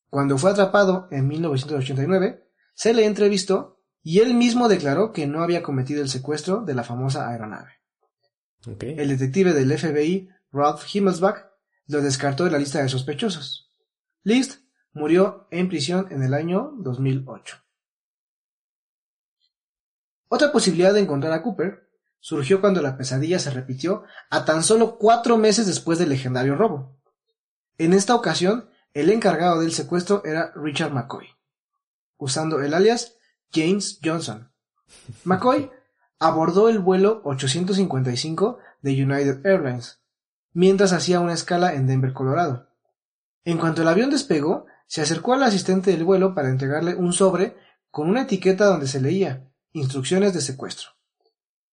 Cuando fue atrapado en 1989, se le entrevistó y él mismo declaró que no había cometido el secuestro de la famosa aeronave. El detective del FBI, Ralph Himmelsbach, lo descartó de la lista de sospechosos. List murió en prisión en el año 2008. Otra posibilidad de encontrar a Cooper surgió cuando la pesadilla se repitió a tan solo cuatro meses después del legendario robo. En esta ocasión, el encargado del secuestro era Richard McCoy, usando el alias James Johnson. McCoy abordó el vuelo 855 de United Airlines, mientras hacía una escala en Denver, Colorado. En cuanto el avión despegó, se acercó al asistente del vuelo para entregarle un sobre con una etiqueta donde se leía Instrucciones de secuestro.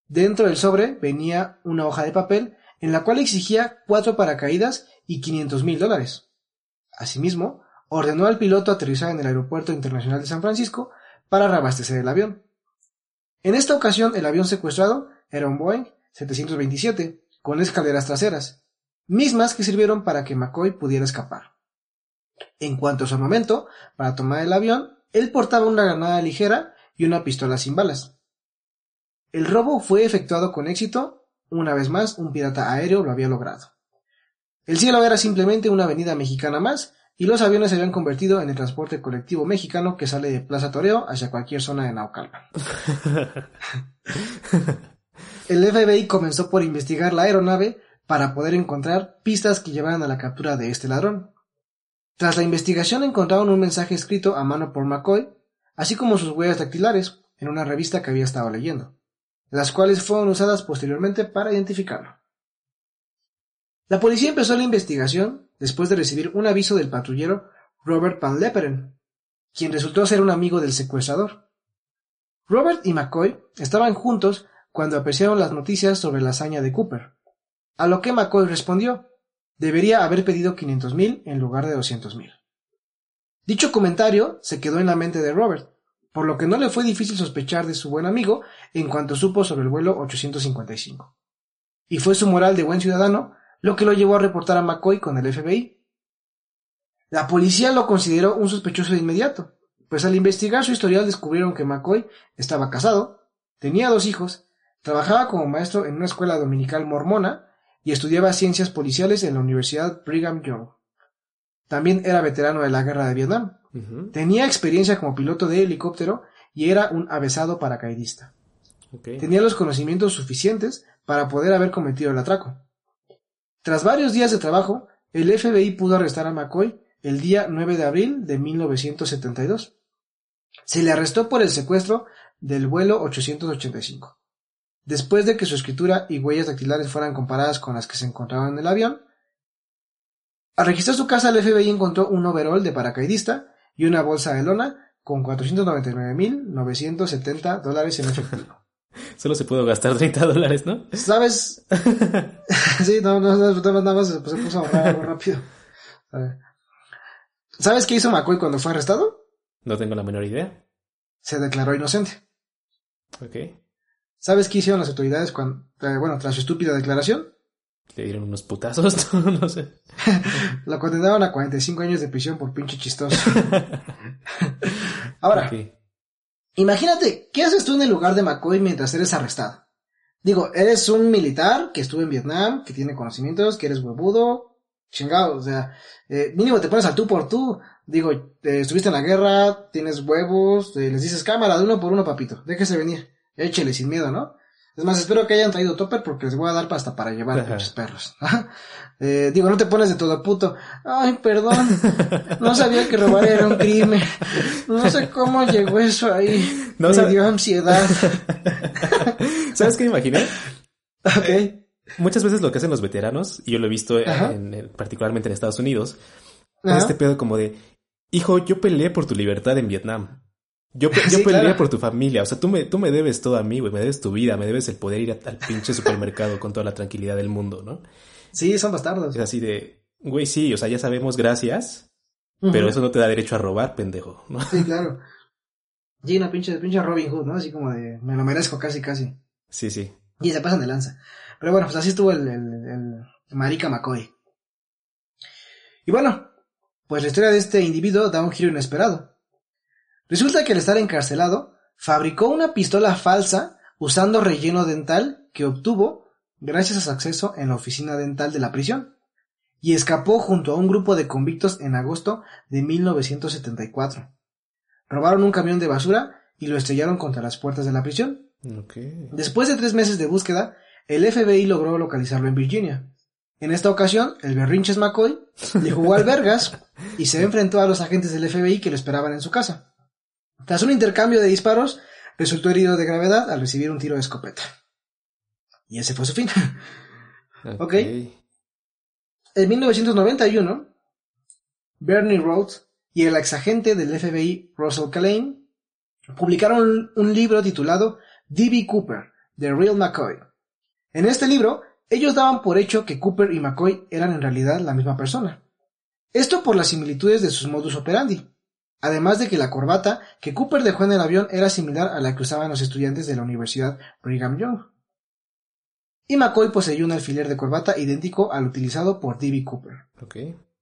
Dentro del sobre venía una hoja de papel en la cual exigía cuatro paracaídas y 500 mil dólares. Asimismo, ordenó al piloto aterrizar en el Aeropuerto Internacional de San Francisco para reabastecer el avión. En esta ocasión, el avión secuestrado era un Boeing 727 con escaleras traseras, mismas que sirvieron para que McCoy pudiera escapar. En cuanto a su armamento, para tomar el avión, él portaba una granada ligera y una pistola sin balas. El robo fue efectuado con éxito, una vez más un pirata aéreo lo había logrado. El cielo era simplemente una avenida mexicana más, y los aviones se habían convertido en el transporte colectivo mexicano que sale de Plaza Toreo hacia cualquier zona de Naucalpan. el FBI comenzó por investigar la aeronave para poder encontrar pistas que llevaran a la captura de este ladrón. Tras la investigación encontraron un mensaje escrito a mano por McCoy, así como sus huellas dactilares, en una revista que había estado leyendo, las cuales fueron usadas posteriormente para identificarlo. La policía empezó la investigación después de recibir un aviso del patrullero Robert Van Leperen, quien resultó ser un amigo del secuestrador. Robert y McCoy estaban juntos cuando apreciaron las noticias sobre la hazaña de Cooper, a lo que McCoy respondió, debería haber pedido 500 mil en lugar de 200 mil. Dicho comentario se quedó en la mente de Robert, por lo que no le fue difícil sospechar de su buen amigo en cuanto supo sobre el vuelo 855. Y fue su moral de buen ciudadano lo que lo llevó a reportar a McCoy con el FBI. La policía lo consideró un sospechoso de inmediato, pues al investigar su historial descubrieron que McCoy estaba casado, tenía dos hijos, trabajaba como maestro en una escuela dominical mormona y estudiaba ciencias policiales en la Universidad Brigham Young. También era veterano de la guerra de Vietnam. Tenía experiencia como piloto de helicóptero y era un avesado paracaidista. Tenía los conocimientos suficientes para poder haber cometido el atraco. Tras varios días de trabajo, el FBI pudo arrestar a McCoy el día 9 de abril de 1972. Se le arrestó por el secuestro del vuelo 885. Después de que su escritura y huellas dactilares fueran comparadas con las que se encontraban en el avión, al registrar su casa el FBI encontró un overall de paracaidista y una bolsa de lona con 499.970 dólares en efectivo. Solo se pudo gastar 30 dólares, ¿no? ¿Sabes? sí, no, no, nada más se puso a ahorrar algo rápido. ¿Sabes qué hizo McCoy cuando fue arrestado? No tengo la menor idea. Se declaró inocente. Ok. ¿Sabes qué hicieron las autoridades cuando, eh, bueno, tras su estúpida declaración? Le dieron unos putazos, no sé. Lo condenaron a 45 años de prisión por pinche chistoso. Ahora, Imagínate, ¿qué haces tú en el lugar de McCoy mientras eres arrestado? Digo, eres un militar que estuvo en Vietnam, que tiene conocimientos, que eres huevudo, chingado, o sea, eh, mínimo te pones a tú por tú. Digo, eh, estuviste en la guerra, tienes huevos, eh, les dices cámara de uno por uno, papito, déjese venir, échele sin miedo, ¿no? Es más, espero que hayan traído topper porque les voy a dar pasta para llevar a pinches perros. eh, digo, no te pones de todo puto. Ay, perdón. No sabía que robar era un crimen. No sé cómo llegó eso ahí. No Me dio ansiedad. ¿Sabes qué me imaginé? Ok. Eh, muchas veces lo que hacen los veteranos, y yo lo he visto en, particularmente en Estados Unidos, es este pedo como de, hijo, yo peleé por tu libertad en Vietnam. Yo, yo peleé por tu familia, o sea, tú me, tú me debes todo a mí, güey, me debes tu vida, me debes el poder ir al pinche supermercado con toda la tranquilidad del mundo, ¿no? Sí, son bastardos. Es así de, güey, sí, o sea, ya sabemos, gracias, pero eso no te da derecho a robar, pendejo, ¿no? Sí, claro. Y una pinche, pinche Robin Hood, ¿no? Así como de, me lo merezco casi, casi. Sí, sí. Y se pasan de lanza. Pero bueno, pues así estuvo el, el, el marica McCoy. Y bueno, pues la historia de este individuo da un giro inesperado. Resulta que al estar encarcelado, fabricó una pistola falsa usando relleno dental que obtuvo gracias a su acceso en la oficina dental de la prisión, y escapó junto a un grupo de convictos en agosto de 1974. Robaron un camión de basura y lo estrellaron contra las puertas de la prisión. Después de tres meses de búsqueda, el FBI logró localizarlo en Virginia. En esta ocasión, el berrinches McCoy le jugó al vergas y se enfrentó a los agentes del FBI que lo esperaban en su casa. Tras un intercambio de disparos, resultó herido de gravedad al recibir un tiro de escopeta. Y ese fue su fin. ok. En 1991, Bernie Rhodes y el exagente del FBI Russell Kalain publicaron un libro titulado D.B. Cooper, The Real McCoy. En este libro, ellos daban por hecho que Cooper y McCoy eran en realidad la misma persona. Esto por las similitudes de sus modus operandi. Además de que la corbata que Cooper dejó en el avión era similar a la que usaban los estudiantes de la Universidad Brigham Young. Y McCoy poseía un alfiler de corbata idéntico al utilizado por D.B. Cooper.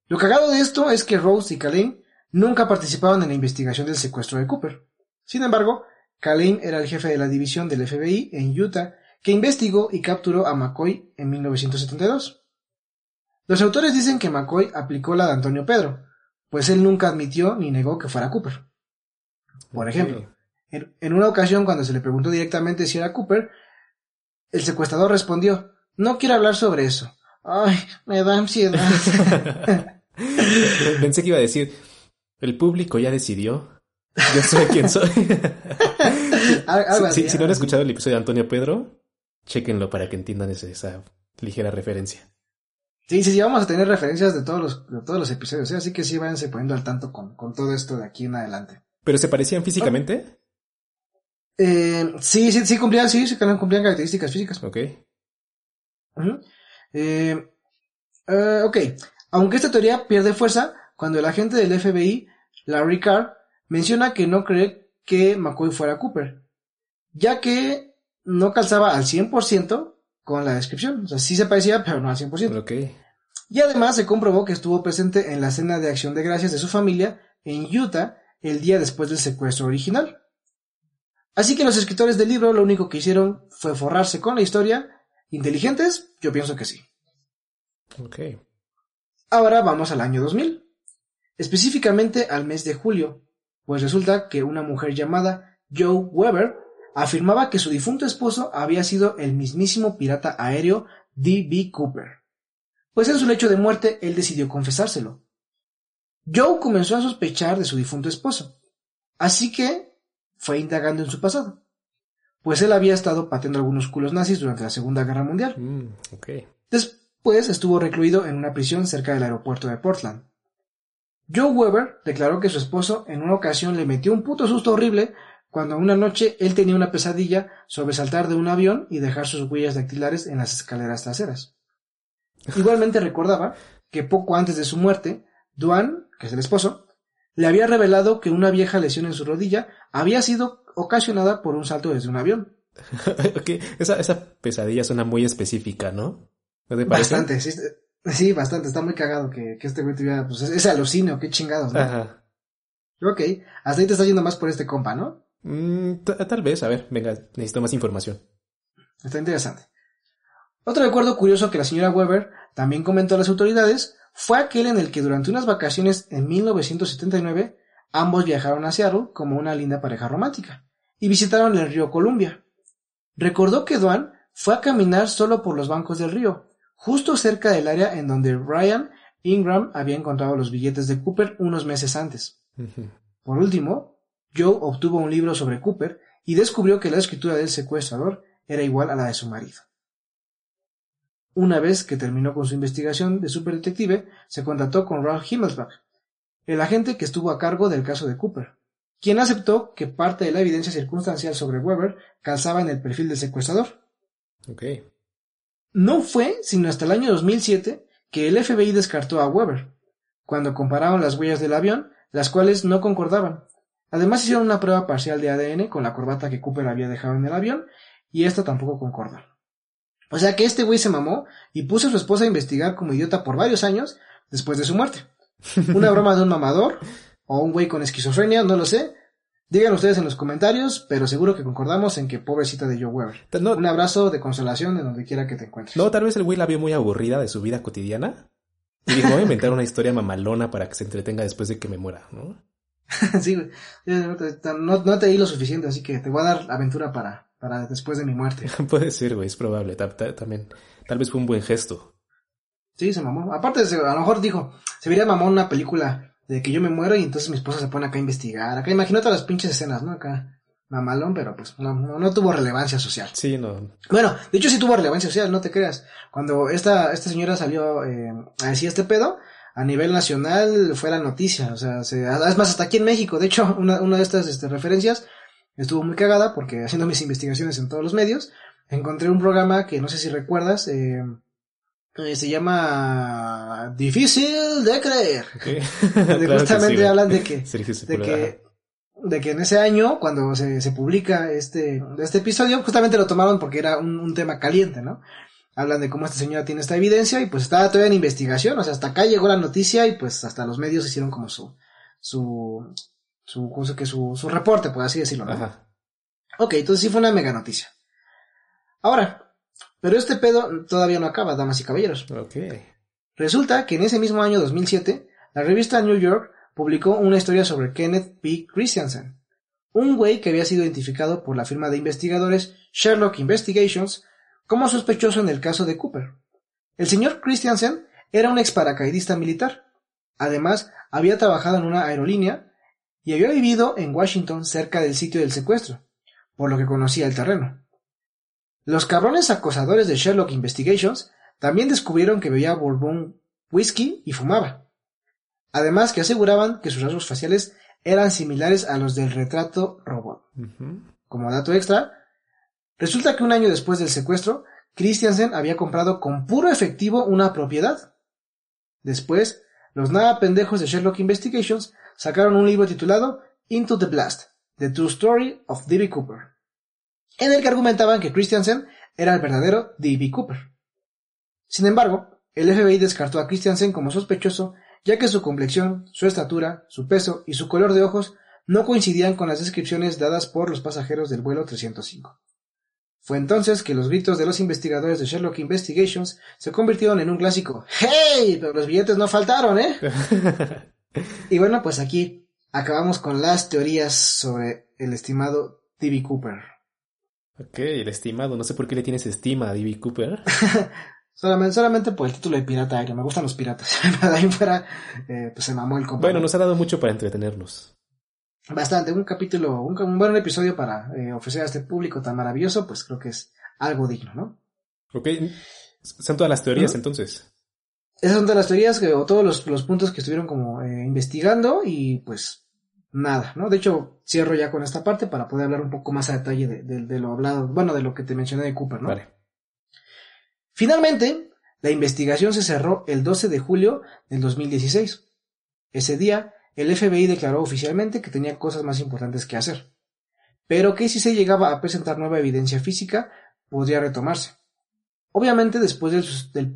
Lo cagado de esto es que Rose y Kalain nunca participaban en la investigación del secuestro de Cooper. Sin embargo, Kalain era el jefe de la división del FBI en Utah que investigó y capturó a McCoy en 1972. Los autores dicen que McCoy aplicó la de Antonio Pedro, pues él nunca admitió ni negó que fuera Cooper. Por ejemplo, en, una ocasión cuando se le preguntó directamente si era Cooper, el secuestrador respondió, no quiero hablar sobre eso. Ay, me da ansiedad. Pensé que iba a decir, el público ya decidió. Yo soy quien soy. si, no han escuchado el episodio de Antonio Pedro, chequenlo para que entiendan esa ligera referencia. Sí, sí, sí, vamos a tener referencias de todos los, de todos los episodios, ¿eh? así que sí, váyanse poniendo al tanto con, con todo esto de aquí en adelante. ¿Pero se parecían físicamente? Eh, sí, sí, sí cumplían, sí, sí cumplían características físicas. Ok. Eh, eh, ok, aunque esta teoría pierde fuerza cuando el agente del FBI, Larry Carr, menciona que no cree que McCoy fuera Cooper, ya que no calzaba al 100% con la descripción. O sea, sí se parecía, pero no al 100%. Ok. Y además se comprobó que estuvo presente en la cena de acción de gracias de su familia en Utah el día después del secuestro original. Así que los escritores del libro lo único que hicieron fue forrarse con la historia. ¿Inteligentes? Yo pienso que sí. Ok. Ahora vamos al año 2000. Específicamente al mes de julio, pues resulta que una mujer llamada Joe Weber afirmaba que su difunto esposo había sido el mismísimo pirata aéreo D.B. Cooper. Pues en su lecho de muerte él decidió confesárselo. Joe comenzó a sospechar de su difunto esposo, así que fue indagando en su pasado, pues él había estado pateando algunos culos nazis durante la Segunda Guerra Mundial. Mm, Después estuvo recluido en una prisión cerca del aeropuerto de Portland. Joe Weber declaró que su esposo en una ocasión le metió un puto susto horrible cuando una noche él tenía una pesadilla sobre saltar de un avión y dejar sus huellas dactilares en las escaleras traseras. Igualmente recordaba que poco antes de su muerte, Duan, que es el esposo, le había revelado que una vieja lesión en su rodilla había sido ocasionada por un salto desde un avión. esa, esa pesadilla suena muy específica, ¿no? Bastante, sí, sí, bastante. Está muy cagado que, que este güey tuviera, pues, ese alucinio, qué chingados, ¿no? Ajá. Ok, hasta ahí te está yendo más por este compa, ¿no? Mm, tal vez, a ver, venga, necesito más información. Está interesante. Otro recuerdo curioso que la señora Weber también comentó a las autoridades fue aquel en el que durante unas vacaciones en 1979 ambos viajaron a Seattle como una linda pareja romántica y visitaron el río Columbia. Recordó que Duan fue a caminar solo por los bancos del río, justo cerca del área en donde Ryan Ingram había encontrado los billetes de Cooper unos meses antes. Por último, Joe obtuvo un libro sobre Cooper y descubrió que la escritura del secuestrador era igual a la de su marido. Una vez que terminó con su investigación de superdetective, se contactó con Ralph Himmelsbach, el agente que estuvo a cargo del caso de Cooper, quien aceptó que parte de la evidencia circunstancial sobre Weber calzaba en el perfil del secuestrador. No fue sino hasta el año 2007 que el FBI descartó a Weber, cuando compararon las huellas del avión, las cuales no concordaban, Además hicieron una prueba parcial de ADN con la corbata que Cooper había dejado en el avión y esta tampoco concordó. O sea que este güey se mamó y puso a su esposa a investigar como idiota por varios años después de su muerte. Una broma de un mamador o un güey con esquizofrenia, no lo sé. Digan ustedes en los comentarios, pero seguro que concordamos en que pobrecita de Joe Weber. un abrazo de consolación de donde quiera que te encuentres. No, tal vez el güey la vio muy aburrida de su vida cotidiana y dijo, voy a inventar una historia mamalona para que se entretenga después de que me muera, ¿no? sí, güey. No, te di lo suficiente, así que te voy a dar aventura para, para después de mi muerte. Puede ser, güey, es probable. también, tal vez fue un buen gesto. Sí, se mamó. Aparte, a lo mejor dijo, se vería mamón una película de que yo me muero y entonces mi esposa se pone acá a investigar. Acá imagínate las pinches escenas, ¿no? Acá mamalón, pero pues no, no, tuvo relevancia social. Sí, no. Bueno, de hecho sí tuvo relevancia social, no te creas. Cuando esta, esta señora salió eh, a decir este pedo, a nivel nacional fue la noticia, o sea, se, es más, hasta aquí en México, de hecho, una, una de estas este, referencias estuvo muy cagada porque haciendo mis investigaciones en todos los medios, encontré un programa que no sé si recuerdas, eh, eh, se llama Difícil de creer. Donde justamente hablan de que, de que, de que en ese año, cuando se, se publica este, este episodio, justamente lo tomaron porque era un, un tema caliente, ¿no? hablan de cómo esta señora tiene esta evidencia y pues estaba todavía en investigación, o sea, hasta acá llegó la noticia y pues hasta los medios hicieron como su, su, su, que su, su reporte, por así decirlo, ¿no? Ajá. Ok, entonces sí fue una mega noticia. Ahora, pero este pedo todavía no acaba, damas y caballeros. Ok. Resulta que en ese mismo año 2007, la revista New York publicó una historia sobre Kenneth P. Christiansen, un güey que había sido identificado por la firma de investigadores Sherlock Investigations como sospechoso en el caso de Cooper. El señor Christiansen era un ex paracaidista militar. Además, había trabajado en una aerolínea y había vivido en Washington cerca del sitio del secuestro, por lo que conocía el terreno. Los cabrones acosadores de Sherlock Investigations también descubrieron que bebía bourbon, whisky y fumaba. Además que aseguraban que sus rasgos faciales eran similares a los del retrato robot. Como dato extra, Resulta que un año después del secuestro, Christiansen había comprado con puro efectivo una propiedad. Después, los nada pendejos de Sherlock Investigations sacaron un libro titulado Into the Blast, The True Story of D.B. Cooper, en el que argumentaban que Christiansen era el verdadero D.B. Cooper. Sin embargo, el FBI descartó a Christiansen como sospechoso ya que su complexión, su estatura, su peso y su color de ojos no coincidían con las descripciones dadas por los pasajeros del vuelo 305. Fue entonces que los gritos de los investigadores de Sherlock Investigations se convirtieron en un clásico ¡Hey! Pero los billetes no faltaron, ¿eh? y bueno, pues aquí acabamos con las teorías sobre el estimado D.B. Cooper. Ok, el estimado, no sé por qué le tienes estima a D.B. Cooper. solamente, solamente por el título de pirata aéreo, me gustan los piratas. de ahí fuera, eh, pues se mamó el compañero. Bueno, nos ha dado mucho para entretenernos bastante, un capítulo, un, buen episodio para eh, ofrecer a este público tan maravilloso, pues creo que es algo digno, ¿no? Ok, son todas las teorías entonces. Esas son todas las teorías que, o todos los, puntos que estuvieron como eh, investigando y pues nada, ¿no? De hecho, cierro ya con esta parte para poder hablar un poco más a detalle de, lo hablado, bueno, de lo que te mencioné de Cooper, ¿no? Vale. Finalmente, la investigación se cerró el 12 de julio del 2016. Ese día, el FBI declaró oficialmente que tenía cosas más importantes que hacer, pero que si se llegaba a presentar nueva evidencia física, podría retomarse. Obviamente, después del,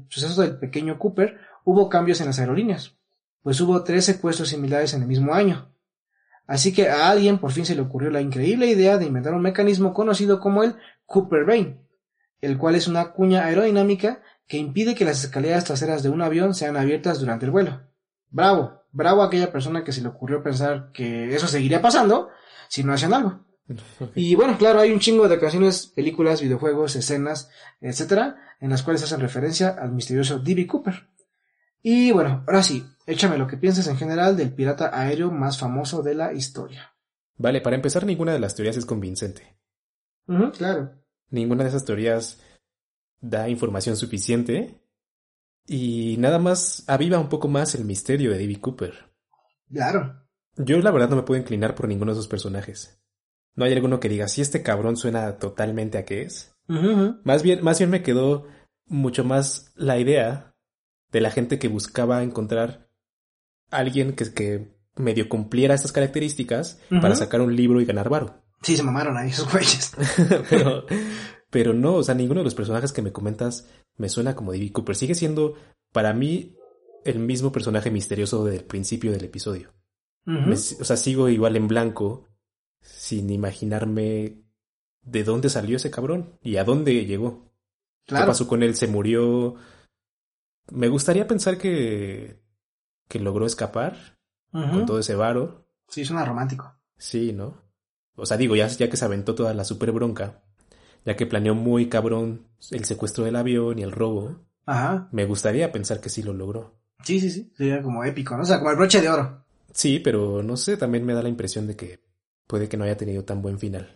suceso del pequeño Cooper, hubo cambios en las aerolíneas, pues hubo tres secuestros similares en el mismo año. Así que a alguien por fin se le ocurrió la increíble idea de inventar un mecanismo conocido como el Cooper Vane, el cual es una cuña aerodinámica que impide que las escaleras traseras de un avión sean abiertas durante el vuelo. ¡Bravo! bravo a aquella persona que se le ocurrió pensar que eso seguiría pasando si no hacían algo. Y bueno, claro, hay un chingo de canciones, películas, videojuegos, escenas, etcétera, en las cuales hacen referencia al misterioso D.B. Cooper. Y bueno, ahora sí, échame lo que piensas en general del pirata aéreo más famoso de la historia. Vale, para empezar, ninguna de las teorías es convincente. claro. Ninguna de esas teorías da información suficiente y nada más aviva un poco más el misterio de David Cooper. Claro. Yo la verdad no me puedo inclinar por ninguno de esos personajes. No hay alguno que diga si este cabrón suena totalmente a qué es. Más bien, más bien me quedó mucho más la idea de la gente que buscaba encontrar alguien que, que medio cumpliera estas características para sacar un libro y ganar varo. Sí, se mamaron ahí esos güeyes. pero, pero no, o sea, ninguno de los personajes que me comentas me suena como David Cooper. Sigue siendo, para mí, el mismo personaje misterioso del principio del episodio. o sea, sigo igual en blanco, sin imaginarme de dónde salió ese cabrón y a dónde llegó. ¿Qué pasó con él? ¿Se murió? Me gustaría pensar que, que logró escapar con todo ese varo. Sí, suena romántico. Sí, ¿no? O sea, digo, ya, ya que se aventó toda la super bronca, ya que planeó muy cabrón el secuestro del avión y el robo. Ajá. Me gustaría pensar que sí lo logró. Sí, sí, sí. Sería como épico, ¿no? O sea, como el broche de oro. Sí, pero no sé, también me da la impresión de que puede que no haya tenido tan buen final.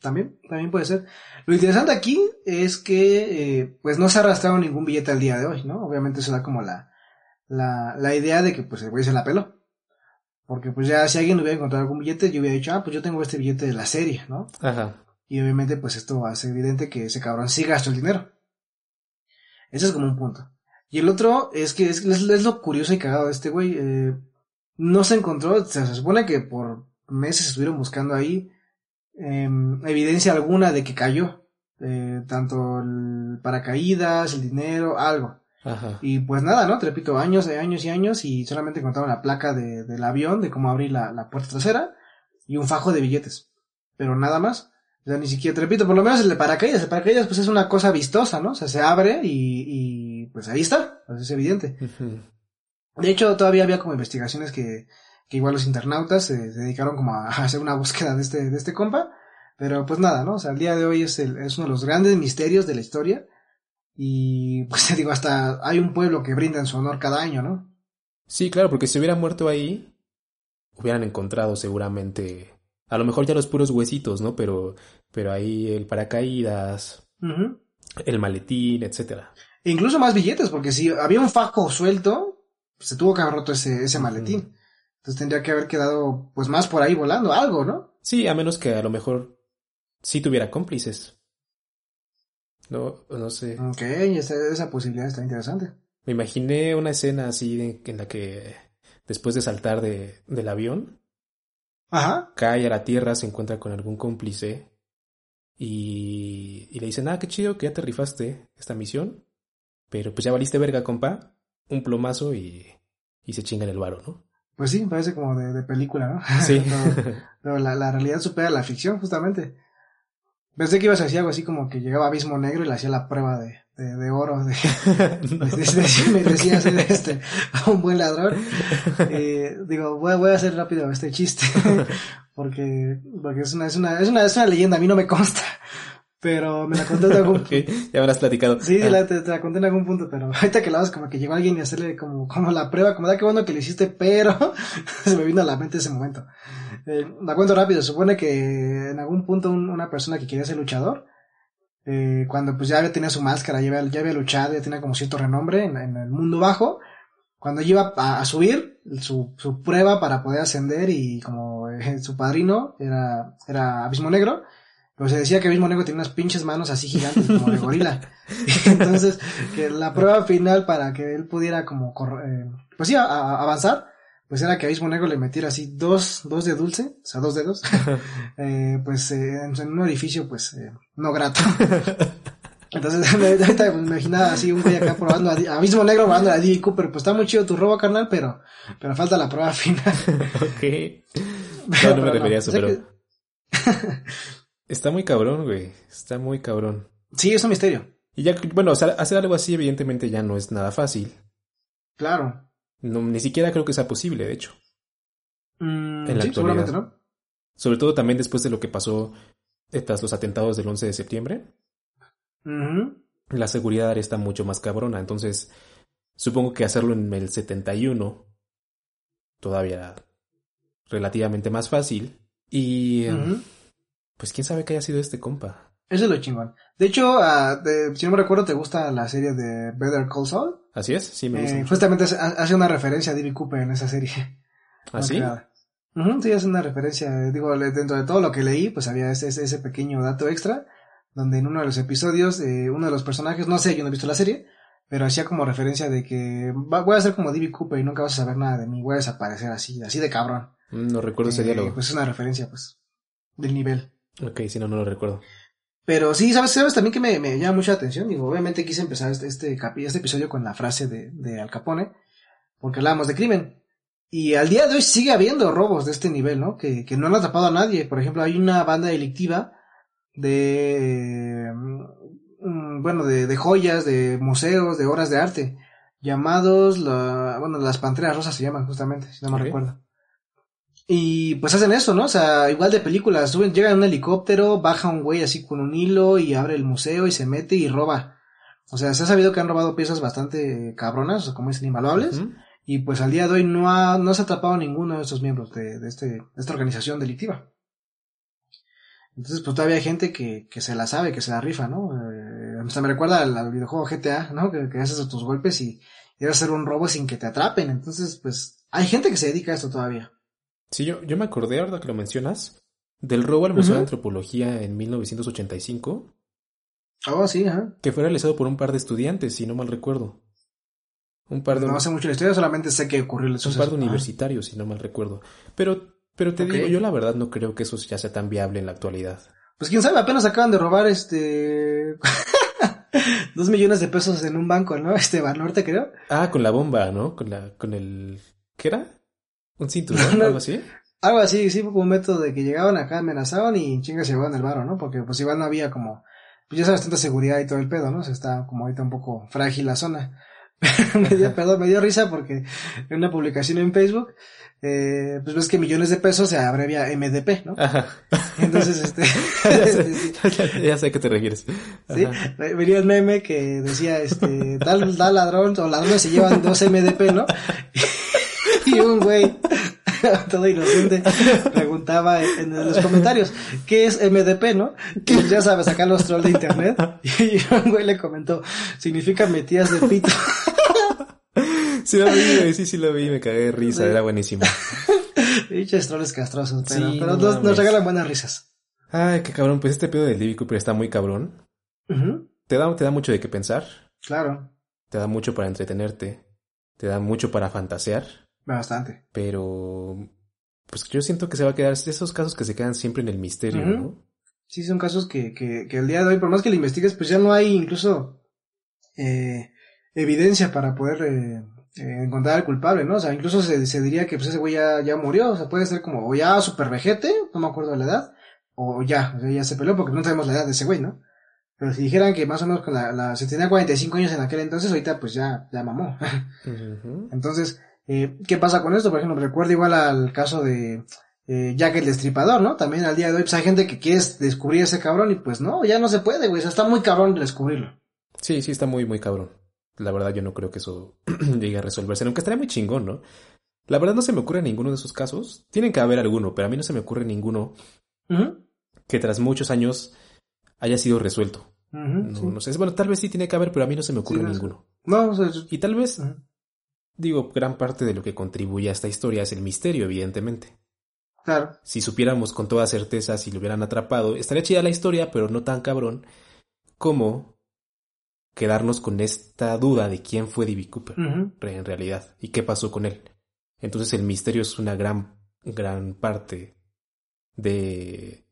También, también puede ser. Lo interesante aquí es que, eh, pues no se ha arrastrado ningún billete al día de hoy, ¿no? Obviamente eso da como la, la, la idea de que, pues el güey se la peló. Porque pues ya si alguien hubiera encontrado algún billete, yo hubiera dicho, ah, pues yo tengo este billete de la serie, ¿no? Ajá. Y obviamente pues esto hace evidente que ese cabrón sí gastó el dinero. Ese es como un punto. Y el otro es que es, es- es lo curioso y cagado de este güey. eh, no se encontró, o sea, se supone que por meses estuvieron buscando ahí em, evidencia alguna de que cayó. eh, tanto el paracaídas, el dinero, algo. Ajá. Y pues nada, ¿no? Te repito, años y años y años y solamente encontraron la placa de, del avión, de cómo abrir la, la puerta trasera y un fajo de billetes. Pero nada más. O sea, ni siquiera, te repito, por lo menos el de paracaídas. El paracaídas pues es una cosa vistosa, ¿no? O sea, se abre y, y pues ahí está. Pues es evidente. De hecho, todavía había como investigaciones que, que igual los internautas se, se dedicaron como a, a hacer una búsqueda de este, de este compa. Pero pues nada, ¿no? O sea, el día de hoy es, el, es uno de los grandes misterios de la historia. Y pues te digo, hasta hay un pueblo que brinda en su honor cada año, ¿no? Sí, claro, porque si hubiera muerto ahí, hubieran encontrado seguramente, a lo mejor ya los puros huesitos, ¿no? Pero, pero ahí el paracaídas, el maletín, etcétera. E incluso más billetes, porque si había un fajo suelto, se tuvo que haber roto ese, ese maletín. Entonces tendría que haber quedado pues más por ahí volando, algo, ¿no? Sí, a menos que a lo mejor sí tuviera cómplices. No, no sé. Ok, esa, esa posibilidad está interesante. Me imaginé una escena así de- en la que después de saltar de, del avión, Ajá. cae a la tierra, se encuentra con algún cómplice y, y le dicen, ah, qué chido que ya te rifaste esta misión, pero pues ya valiste verga, compa, un plomazo y, y se chingan el varo, ¿no? Pues sí, parece como de, de película, ¿no? Sí. pero pero la, la realidad supera la ficción, justamente. Pensé que ibas a decir algo así como que llegaba Abismo Negro y le hacía la prueba de, de, de oro, de, No. me decía ser este, un buen ladrón. Eh, digo, voy, a- voy a hacer rápido este chiste, porque, porque es una, es una, es una, es una leyenda, a mí no me consta, pero me la conté de algún Ok, ya me has platicado. Sí, Ah, la, te, te la conté en algún punto, pero ahorita que la hagas como que llegó alguien y hacerle como, como la prueba, como da que bueno que lo hiciste, pero se me vino a la mente ese momento. Eh, la cuento rápido, supone que en algún punto un- una persona que quería ser luchador, eh, cuando pues ya había tenía su máscara, ya había, ya había luchado, ya tenía como cierto renombre en, en el mundo bajo, cuando iba a, a subir su, su prueba para poder ascender y como eh, su padrino era, era Abismo Negro, pues se decía que Abismo Negro tenía unas pinches manos así gigantes como de gorila. Entonces, que la prueba final para que él pudiera como, eh, pues sí, a- a- avanzar, pues era que Abismo Negro le metiera así dos, dos de dulce, o sea, dos dedos, eh, pues eh, en, un orificio, pues, eh, no grato. Entonces, ahorita me imaginaba así un güey acá probando a, a Abismo Negro probando a D. Cooper, pues está muy chido tu robo, carnal, pero, pero falta la prueba final. Ok. No, Pero no me refería a eso, sea pero que- está muy cabrón, güey. Está muy cabrón. Sí, es un misterio. Y ya, bueno, hacer algo así evidentemente ya no es nada fácil. Claro. No, ni siquiera creo que sea posible, de hecho. Mm, En la sí, actualidad. seguramente no. Sobre todo también después de lo que pasó eh, tras los atentados del 11 de septiembre. La seguridad está mucho más cabrona. Entonces, supongo que hacerlo en el 71 todavía relativamente más fácil. Y Ujú. Pues quién sabe qué haya sido este compa. Eso es lo chingón. De hecho, ah, de- si no me recuerdo, ¿te gusta la serie de Better Call Saul? ¿Así es? Sí, me gusta. Eh, mucho. justamente hace- una referencia a D.B. Cooper en esa serie. ¿Ah, sí? Ujú, sí, es una referencia. Digo, dentro de todo lo que leí, pues había ese, ese, pequeño dato extra, donde en uno de los episodios, eh, uno de los personajes, no sé, yo no he visto la serie, pero hacía como referencia de que va- voy a ser como D.B. Cooper y nunca vas a saber nada de mí, voy a desaparecer así, así de cabrón. Mm, No recuerdo ese Eh, diálogo. Pues es una referencia, pues, del nivel. Ok, si no, no lo recuerdo. Pero sí, ¿sabes, sabes también que me, me llama mucha atención? Digo, obviamente quise empezar este, este, capi- este episodio con la frase de, de Al Capone, porque hablábamos de crimen. Y al día de hoy sigue habiendo robos de este nivel, ¿no? Que, que no han atrapado a nadie. Por ejemplo, hay una banda delictiva de, mm, bueno, de, de joyas, de museos, de obras de arte, llamados, la, bueno, las Panteras Rosas se llaman justamente, si no me Ok. recuerdo. Y pues hacen eso, ¿no? O sea, igual de películas, suben, llegan en un helicóptero, baja un güey así con un hilo y abre el museo y se mete y roba. O sea, se ha sabido que han robado piezas bastante cabronas, o como dicen, invaluables. Y pues al día de hoy no, ha, no se ha atrapado ninguno de estos miembros de, de, este, de esta organización delictiva. Entonces, pues todavía hay gente que, que se la sabe, que se la rifa, ¿no? Eh, o sea, me recuerda al, al videojuego GTA, ¿no? Que, que haces tus golpes y debes hacer un robo sin que te atrapen. Entonces, pues, hay gente que se dedica a esto todavía. Sí, yo, yo me acordé ahora que lo mencionas del robo al Museo de Antropología en 1985. Oh, sí, ajá. Que fue realizado por un par de estudiantes, si no mal recuerdo. Un par de... No hace mucho la historia, solamente sé que ocurrió el Un par de universitarios, si no mal recuerdo. Pero, pero te digo, yo la verdad no creo que eso ya sea tan viable en la actualidad. Pues quién sabe, apenas acaban de robar este... dos millones de pesos en un banco, ¿no? Este Banorte, creo. Ah, con la bomba, ¿no? Con la, con el... ¿Qué era? ¿Un cinturón? ¿Algo así? Algo así, sí, fue como un método de que llegaban acá, amenazaban y chingas se llevaban el barro, ¿no? Porque pues igual no había como, pues ya sabes, tanta seguridad y todo el pedo, ¿no? O sea, está como ahorita un poco frágil la zona. me dio, perdón, me dio risa porque en una publicación en Facebook, eh, pues ves que millones de pesos se abrevia MDP, ¿no? Ajá. Entonces, este... ya, sé, a qué te refieres. Sí, venía el meme que decía, este, tal, tal ladrón o ladrones se llevan dos MDP, ¿no? Y un güey todo inocente, preguntaba en, los comentarios, ¿qué es MDP, no? Que ya sabes, acá los trolls de internet. Y un güey le comentó, significa metías de pito. Sí lo vi, sí, sí lo vi, me cagué de risa, era buenísimo. Dichos trolls castrosos, pero, pero nos, regalan buenas risas. Ay, qué cabrón, pues este pedo del Divi Cooper está muy cabrón. te, da, te da mucho de qué pensar. Claro. Te da mucho para entretenerte. Te da mucho para fantasear. Bastante. Pero, pues yo siento que se va a quedar, esos casos que se quedan siempre en el misterio, ¿no? Sí, son casos que, que, que el día de hoy, por más que lo investigues, pues ya no hay incluso eh, evidencia para poder eh, eh, encontrar al culpable, ¿no? O sea, incluso se, se diría que pues ese güey ya, ya murió, o sea, puede ser como o ya super vejete, no me acuerdo de la edad, o ya, o sea, ya se peleó porque no sabemos la edad de ese güey, ¿no? Pero si dijeran que más o menos con la, la, se tenía 45 años en aquel entonces, ahorita pues ya, ya mamó. Entonces, eh, ¿Qué pasa con esto? Por ejemplo, recuerdo igual al caso de eh, Jack el Destripador, ¿no? También al día de hoy, pues hay gente que quiere descubrir ese cabrón y pues no, ya no se puede, güey. O sea, está muy cabrón descubrirlo. Sí, sí, está muy, muy cabrón. La verdad, yo no creo que eso llegue a resolverse, aunque estaría muy chingón, ¿no? La verdad no se me ocurre ninguno de esos casos. Tienen que haber alguno, pero a mí no se me ocurre ninguno que tras muchos años haya sido resuelto. no, no sé. Bueno, tal vez sí tiene que haber, pero a mí no se me ocurre ninguno. No, y tal vez Digo, gran parte de lo que contribuye a esta historia es el misterio, evidentemente. Claro. Si supiéramos con toda certeza si lo hubieran atrapado, estaría chida la historia, pero no tan cabrón como quedarnos con esta duda de quién fue Divi Cooper en realidad y qué pasó con él. Entonces el misterio es una gran, gran parte de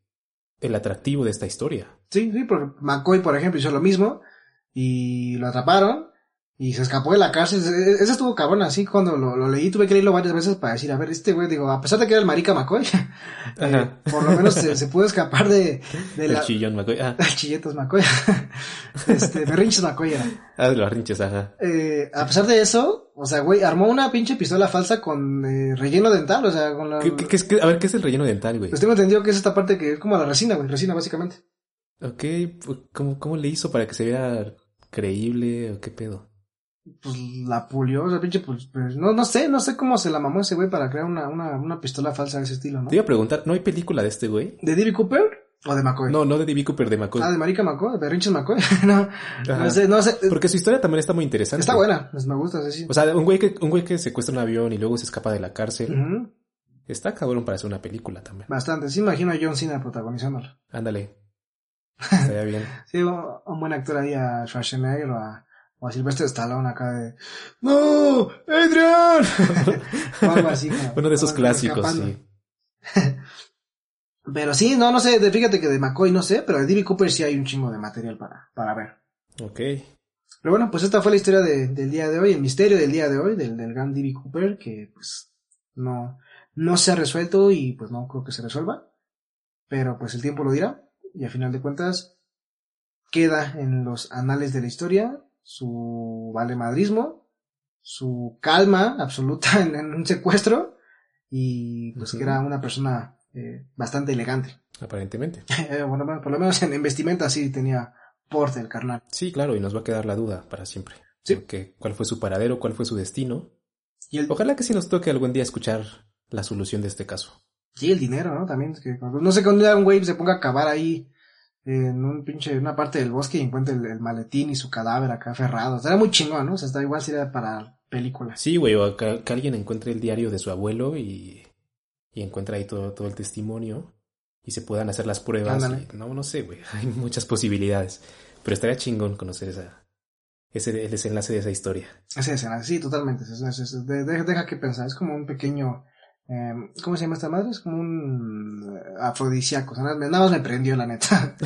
el atractivo de esta historia. Sí, sí, porque McCoy, por ejemplo, hizo lo mismo y lo atraparon y se escapó de la cárcel. Ese estuvo cabrón, así cuando lo, leí tuve que leerlo varias veces para decir, a ver, este güey, digo, a pesar de que era el marica McCoy, eh, por lo menos se, pudo escapar de, de el chillón McCoy. Ah. El chilletos McCoy. este, berrinches McCoy era. Ah, de los berrinches, ajá. Eh, a pesar de eso, o sea, güey, armó una pinche pistola falsa con eh, relleno dental, o sea, con la... ¿Qué, qué, qué, a ver, ¿qué es el relleno dental, güey? Pues tengo entendido que es esta parte que es como la resina, güey, resina básicamente. Ok, pues, ¿cómo, cómo le hizo para que se vea creíble o qué pedo? Pues la pulió, o sea, pinche, pues, pues, no, no sé, no sé cómo se la mamó ese güey para crear una, una, una pistola falsa de ese estilo, ¿no? Te iba a preguntar, ¿no hay película de este güey? ¿De D.B. Cooper? ¿O de McCoy? No, no de D.B. Cooper, de McCoy. Ah, de Marica McCoy, de Berrinches McCoy. no, no sé, no sé. Porque su historia también está muy interesante. Está buena, pues me gusta, sí. O sea, un güey que, un güey que secuestra un avión y luego se escapa de la cárcel. Está cabrón para hacer una película también. Bastante, sí imagino a John Cena protagonizándolo. Ándale. Estaría bien. sí, un, buen actor ahí a Schwarzenegger o a o a Silvestre Stallone acá de ¡No! ¡Adrian! o algo así. Uno de esos clásicos, sí. pero sí, no, no sé, fíjate que de McCoy no sé, pero de D.B. Cooper sí hay un chingo de material para, para ver. Ok. Pero bueno, pues esta fue la historia de, del día de hoy, el misterio del día de hoy, del, del gran D.B. Cooper, que pues no, no se ha resuelto y pues no creo que se resuelva. Pero pues el tiempo lo dirá y a final de cuentas queda en los anales de la historia su valemadrismo, su calma absoluta en, un secuestro y pues que era una persona eh, bastante elegante. Aparentemente. bueno, por lo menos en, vestimenta sí tenía porte el carnal. Sí, claro, y nos va a quedar la duda para siempre. Sí. cuál fue su paradero, cuál fue su destino. Y el... Ojalá que sí nos toque algún día escuchar la solución de este caso. Sí, el dinero, ¿no? También, que, no sé cuándo un güey se ponga a cavar ahí en un pinche, una parte del bosque y encuentra el, maletín y su cadáver acá aferrado. O muy chingón, ¿no? O sea, está igual sería para película. Sí, güey, o que, alguien encuentre el diario de su abuelo y, y encuentra ahí todo, todo el testimonio y se puedan hacer las pruebas. Y, no, no sé, güey. Hay muchas posibilidades. Pero estaría chingón conocer esa, ese, el desenlace de esa historia. Ese desenlace, sí, totalmente. deja, que pensar. Es como un pequeño. Eh, ¿Cómo se llama esta madre? Es como un eh, afrodisíaco. nada, más me prendió, la neta.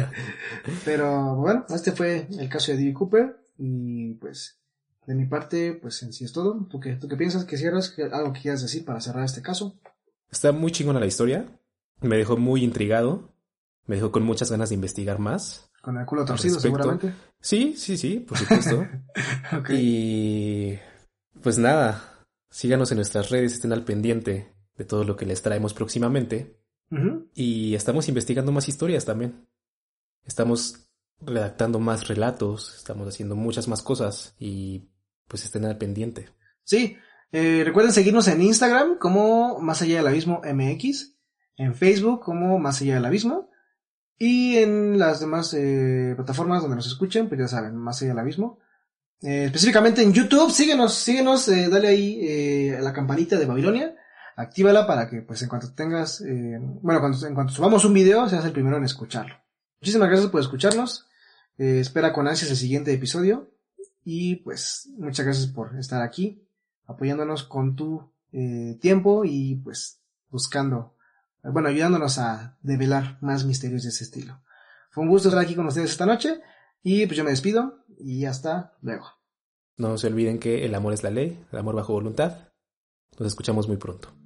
Pero bueno, este fue el caso de Dee Cooper. Y pues, de mi parte, pues en sí es todo. ¿Tú qué, tú qué piensas? ¿Que cierras? ¿Algo que quieras decir para cerrar este caso? Está muy chingona la historia. Me dejó muy intrigado. Me dejó con muchas ganas de investigar más. Con el culo torcido, seguramente. Sí, sí, sí, por supuesto. Y pues nada, síganos en nuestras redes, estén al pendiente de todo lo que les traemos próximamente. Y estamos investigando más historias también. Estamos redactando más relatos, estamos haciendo muchas más cosas y pues estén al pendiente. Sí, eh, recuerden seguirnos en Instagram como Más Allá del Abismo MX, en Facebook como Más Allá del Abismo y en las demás eh, plataformas donde nos escuchen, pues ya saben, más allá del abismo. Eh, específicamente en YouTube, síguenos, síguenos, eh, dale ahí a la campanita de Babilonia, actívala para que pues en cuanto tengas, bueno, cuando, en cuanto subamos un video, seas el primero en escucharlo. Muchísimas gracias por escucharnos, espera con ansias el siguiente episodio y pues muchas gracias por estar aquí, apoyándonos con tu tiempo y pues buscando bueno, ayudándonos a develar más misterios de ese estilo. Fue un gusto estar aquí con ustedes esta noche y pues yo me despido y hasta luego. No se olviden que el amor es la ley, el amor bajo voluntad. Nos escuchamos muy pronto.